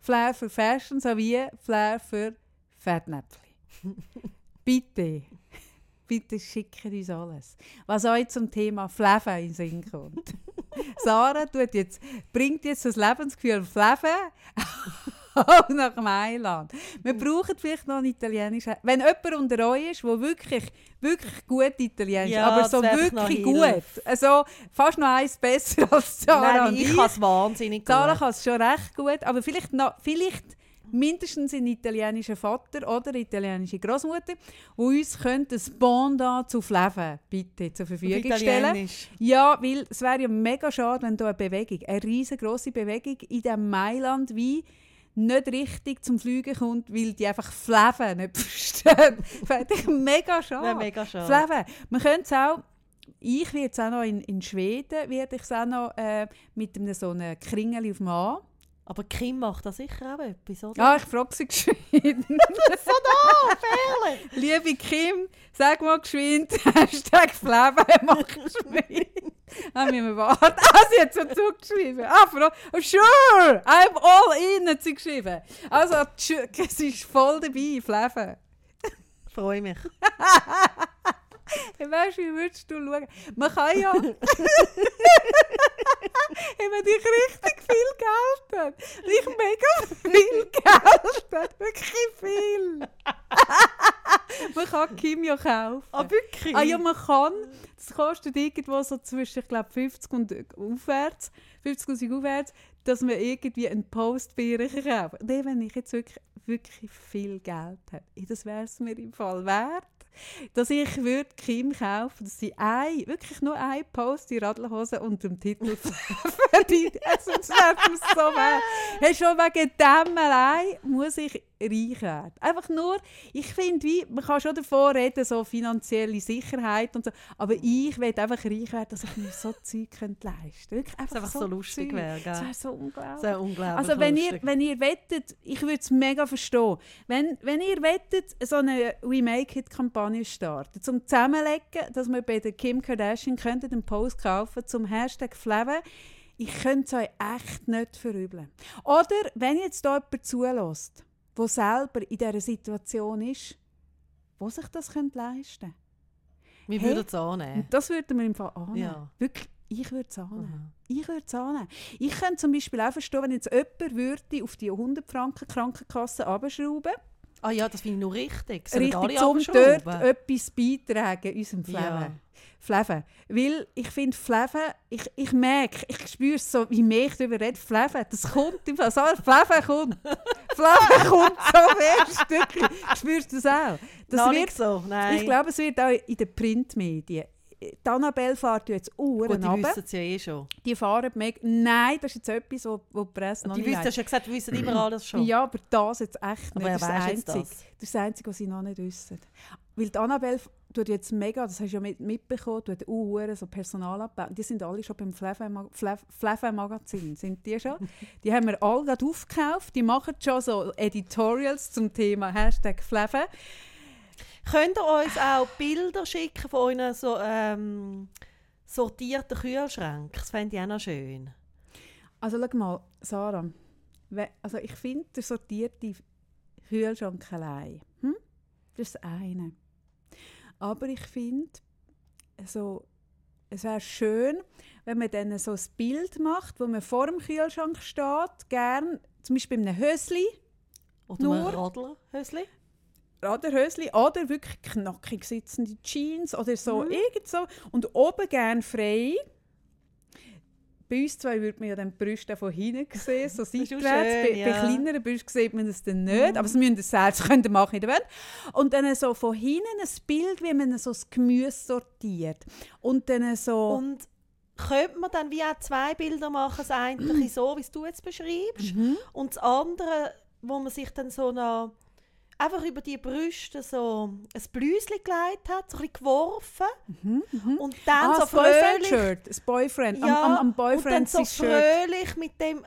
Flair für Fashion sowie Flair für Fettnäpfchen. (laughs) Bitte, bitte schickt uns alles, was euch zum Thema Fleven in den Sinn kommt. (laughs) Sarah tut jetzt, bringt jetzt das Lebensgefühl Fleven (laughs) Fall nach Mailand. Wir brauchen vielleicht noch einen italienischen. Wenn jemand unter euch ist, der wirklich, wirklich gut Italienisch Ja, aber so das wirklich gut. Also fast noch eins besser (laughs) als Zara Nein, ich ich. kann es wahnsinnig Zara gut. kann es schon recht gut, aber vielleicht, noch, vielleicht mindestens ein italienischer Vater oder eine italienische Großmutter, die uns könnte ein Bondant zu Fleven bitte zur Verfügung stellen. Ja, weil es wäre ja mega schade, wenn da eine Bewegung, eine riesengroße Bewegung in diesem Mailand wie nicht richtig zum Fliegen kommt, weil die einfach Fleven nicht verstehen. (laughs) Fände ich mega schade. Wäre mega schade. Fleven. Man könnte es auch, ich werde es auch noch in, in Schweden, werde ich es auch noch äh, mit einem so einem Kringel auf dem A. Aber Kim macht da sicher auch etwas, oder? Ja, ich frage sie geschwind. (laughs) so da! Liebe Kim, sag mal geschwind, (laughs) Hashtag Fleven, mach geschwind. Müssen wir warten. (laughs) Ah, sie hat so zugeschrieben. Ah, Frau, oh, sure, I'm all in, hat sie geschrieben. Also, sie (laughs) ist voll dabei, Fleven. Freue mich. (laughs) Ich weißt, wie würdest du schauen? Man kann ja. Man dich richtig viel Geld hat. Ich mega viel Geld hat. Wirklich viel. (laughs) man kann Kim ja kaufen. Ah, wirklich? Ah ja, man kann. Das kostet irgendwo so zwischen, ich glaube, 50 und aufwärts. 50'000 aufwärts, dass man irgendwie einen Post bei ihr kaufen kann. Nee, wenn ich jetzt wirklich, wirklich viel Geld habe, das wäre es mir im Fall wert, dass ich würde Kim kaufen, dass sie ein, wirklich nur ein Post in Radlhose unter dem Titel (laughs) verdient. Das wäre mir so wert. Hey, schon wegen dem allein muss ich reich werden. Einfach nur, ich finde, wie, man kann schon davon reden, so finanzielle Sicherheit und so, aber ich will einfach reich werden, dass ich mir so Zeug könnte leisten könnte. Wirklich einfach, einfach so lustig Zeug. wäre? Das wäre so unglaublich. Sehr unglaublich Also wenn ihr, lustig. wenn ihr wettet, ich würde es mega verstehen, wenn, wenn ihr wettet, so eine We Make It-Kampagne starten, zum Zusammenlegen, dass wir bei der Kim Kardashian könnten einen Post kaufen zum Hashtag Fleven, ich könnte es euch echt nicht verübeln. Oder wenn jetzt da jemand zulässt, der selber in dieser Situation ist, wo sich das könnte leisten Wir Hey. würden es annehmen. Das würden wir im Fall annehmen. Ja. Wirklich, ich würde es annehmen. Ich würde es annehmen. Ich könnte zum Beispiel auch verstehen, wenn jetzt jemand würde auf die 100 Franken Krankenkasse abschrauben Ah ja, das finde ich nur richtig. Sollen richtig, um dort etwas beitragen, unserem Fleven. Ja. Fleven. Weil ich finde, Fleven, ich, ich merke, ich spüre es so, wie mehr ich darüber rede, Fleven, das kommt im Fall, Fleven kommt. (laughs) Fleven kommt so fest. wirklich. Spürst du das auch? Das Noch wird, so, nein. ich glaube, es wird auch in den Printmedien. Die Annabelle fährt jetzt Uhren Gut, die runter. wissen es ja eh schon. Die fahren mega. Nein, das ist jetzt etwas, wo, wo die Presse noch Die nicht weiss. hast ja gesagt, die wissen immer alles schon. Ja, aber das jetzt echt Aber nicht. wer Das ist das Einzige. das? Das ist das Einzige, was sie noch nicht wissen. Weil die Annabelle tut jetzt mega, das hast du ja mit, mitbekommen, tut Uhren, so Personalabbau. Die sind alle schon beim Fleven Magazin. Sind die schon? (laughs) Die haben wir alle gerade aufgekauft. Die machen schon so Editorials zum Thema Hashtag Fleven. Könnt ihr uns auch Bilder schicken von euren so, ähm, sortierten Kühlschränken? Das fände ich auch noch schön. Also schau mal, Sarah. Also ich finde der sortierte Kühlschrank allein. Hm? Das ist das eine. Aber ich finde, so, es wäre schön, wenn man dann so ein Bild macht, wo man vor dem Kühlschrank steht, gern zum Beispiel in einem Hösli, Oder Nur- ein Radlerhösli? Raderhösli oder wirklich knackig sitzende Jeans oder so, Mhm. irgend so. Und oben gern frei. Bei uns zwei würde man ja dann die Brüste von hinten sehen, so (laughs) seitwärts. bei, bei ja. kleineren Brüsten sieht man das dann nicht, Mhm. aber sie müssen das selbst können machen in der Welt. Und dann so von hinten ein Bild, wie man so das Gemüse sortiert. Und dann so... Und könnte man dann wie auch zwei Bilder machen, das eine (clears throat) so, wie du jetzt beschreibst, Mhm. und das andere, wo man sich dann so noch einfach über die Brüste so ein Blüsli gelegt hat, so ein bisschen geworfen Mhm, mhm. und dann ah, so fröhlich... Boyfriend-Shirt, das Boyfriend, Ja, am, am, am und dann Boyfriend so Shirt. fröhlich mit dem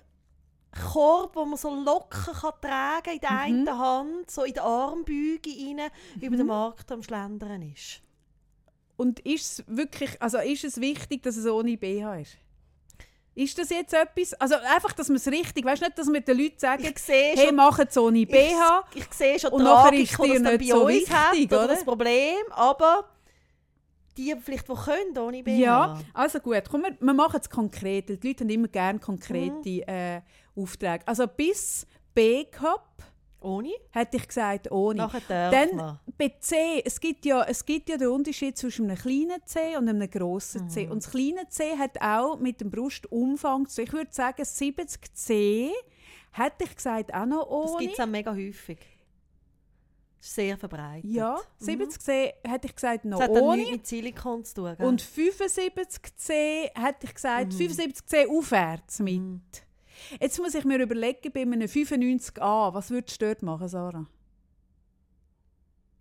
Korb, wo man so locker kann tragen in der Mhm. einen Hand, so in der Armbeuge rein, über den Markt am Schlendern ist. Und ist es wirklich, also ist es wichtig, dass es ohne BH ist? Ist das jetzt etwas? Also einfach, dass man es richtig, weißt du nicht, dass wir den Leuten sagen, Ich sehe hey, schon, mach es ohne BH. ich, ich sehe schon und Tragik, ist es die nicht bei so uns hat, wichtig, oder oder? das Problem, aber die vielleicht, die können ohne BH. Ja, also gut, komm, wir, wir machen es konkret. Die Leute haben immer gerne konkrete Mhm. äh, Aufträge. Also bis, B-Cup Ohne? hätte ich gesagt ohne. Nachher darf Dann man. bei C, es gibt, ja, es gibt ja den Unterschied zwischen einem kleinen C und einem grossen C. Und das kleine C hat auch mit dem Brustumfang zu. Ich würde sagen, 70 C hätte ich gesagt auch noch Das ohne. gibt es auch mega häufig. Das sehr verbreitet. ja, Mhm. 70 C hätte ich gesagt noch Das hat ohne. mit Silikon zu tun. gell? Und 75C hätte ich gesagt, 75C aufwärts mit. Jetzt muss ich mir überlegen, bei einem 95A, was würdest du dort machen, Sarah?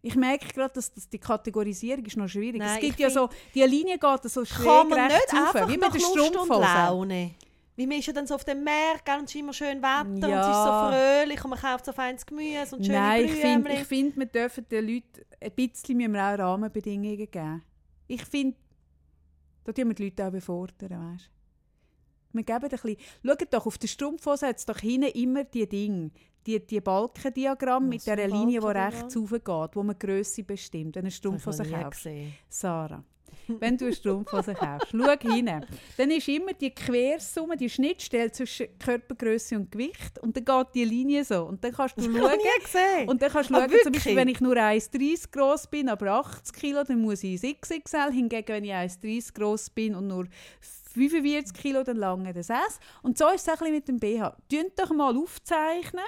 Ich merke gerade, dass, dass die Kategorisierung ist noch schwierig Nein, Es gibt ja so, die Linie geht so schräg kann man nicht rauf, einfach wie nach der Strumpfhose. Wie man ist ja dann so auf dem Meer, gell, und es ist immer schön Wetter und es ist so Ja. fröhlich und man kauft so feines Gemüse und schöne Nein, ich finde, ich find, wir dürfen den Leuten ein bisschen müssen wir auch Rahmenbedingungen geben. Ich finde, da tun wir die Leute auch befordern, weißt Wir geben ein bisschen... Schaut doch, auf der Strumpfhose hat es doch hinten immer die Dinge, die, die Balkendiagramm mit ein Linie, die rechts raufgeht, wo man die Grösse bestimmt, wenn du eine Strumpfhose kaufst. Sarah, (laughs) wenn du eine Strumpfhose kaufst, schau hin. Dann ist immer die Quersumme, die Schnittstelle zwischen Körpergröße und Gewicht und dann geht die Linie so. Und dann kannst du Das schauen, gesehen. und dann kannst du Ah, schauen, zum? Beispiel, wenn ich nur 1,30 groß bin, aber 80 Kilo, dann muss ich ins XXL. Hingegen, wenn ich 1,30 groß bin und nur 45 Kilo, dann lange das S. Und so ist es auch ein mit dem BH. Tönt doch mal aufzeichnen.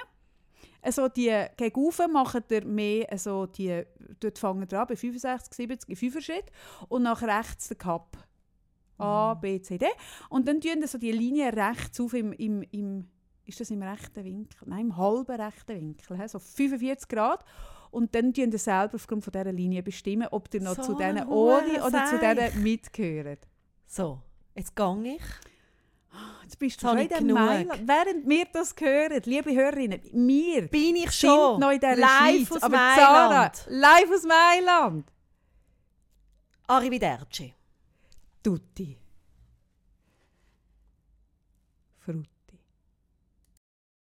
Also die gegenüber machen ihr mehr, also die, dort fangen ihr an bei 65, 70 in 5 Schritt und nach rechts den Cup. A, B, C, D. Und dann tun so die Linie rechts auf im, im, im ist das im rechten Winkel? Nein, im halben rechten Winkel, so 45 Grad. Und dann tun ihr selber aufgrund von dieser Linie bestimmen, ob ihr noch So zu denen ein ohne oder zu denen mitgehört. So, jetzt gehe ich. Jetzt bist du schon in dem. Mailand. Während wir das hören, liebe Hörerinnen, wir Bin ich schon noch in dieser live Schweiz. aus aber Mailand. Sarah, live aus Mailand. Arrivederci. Tutti.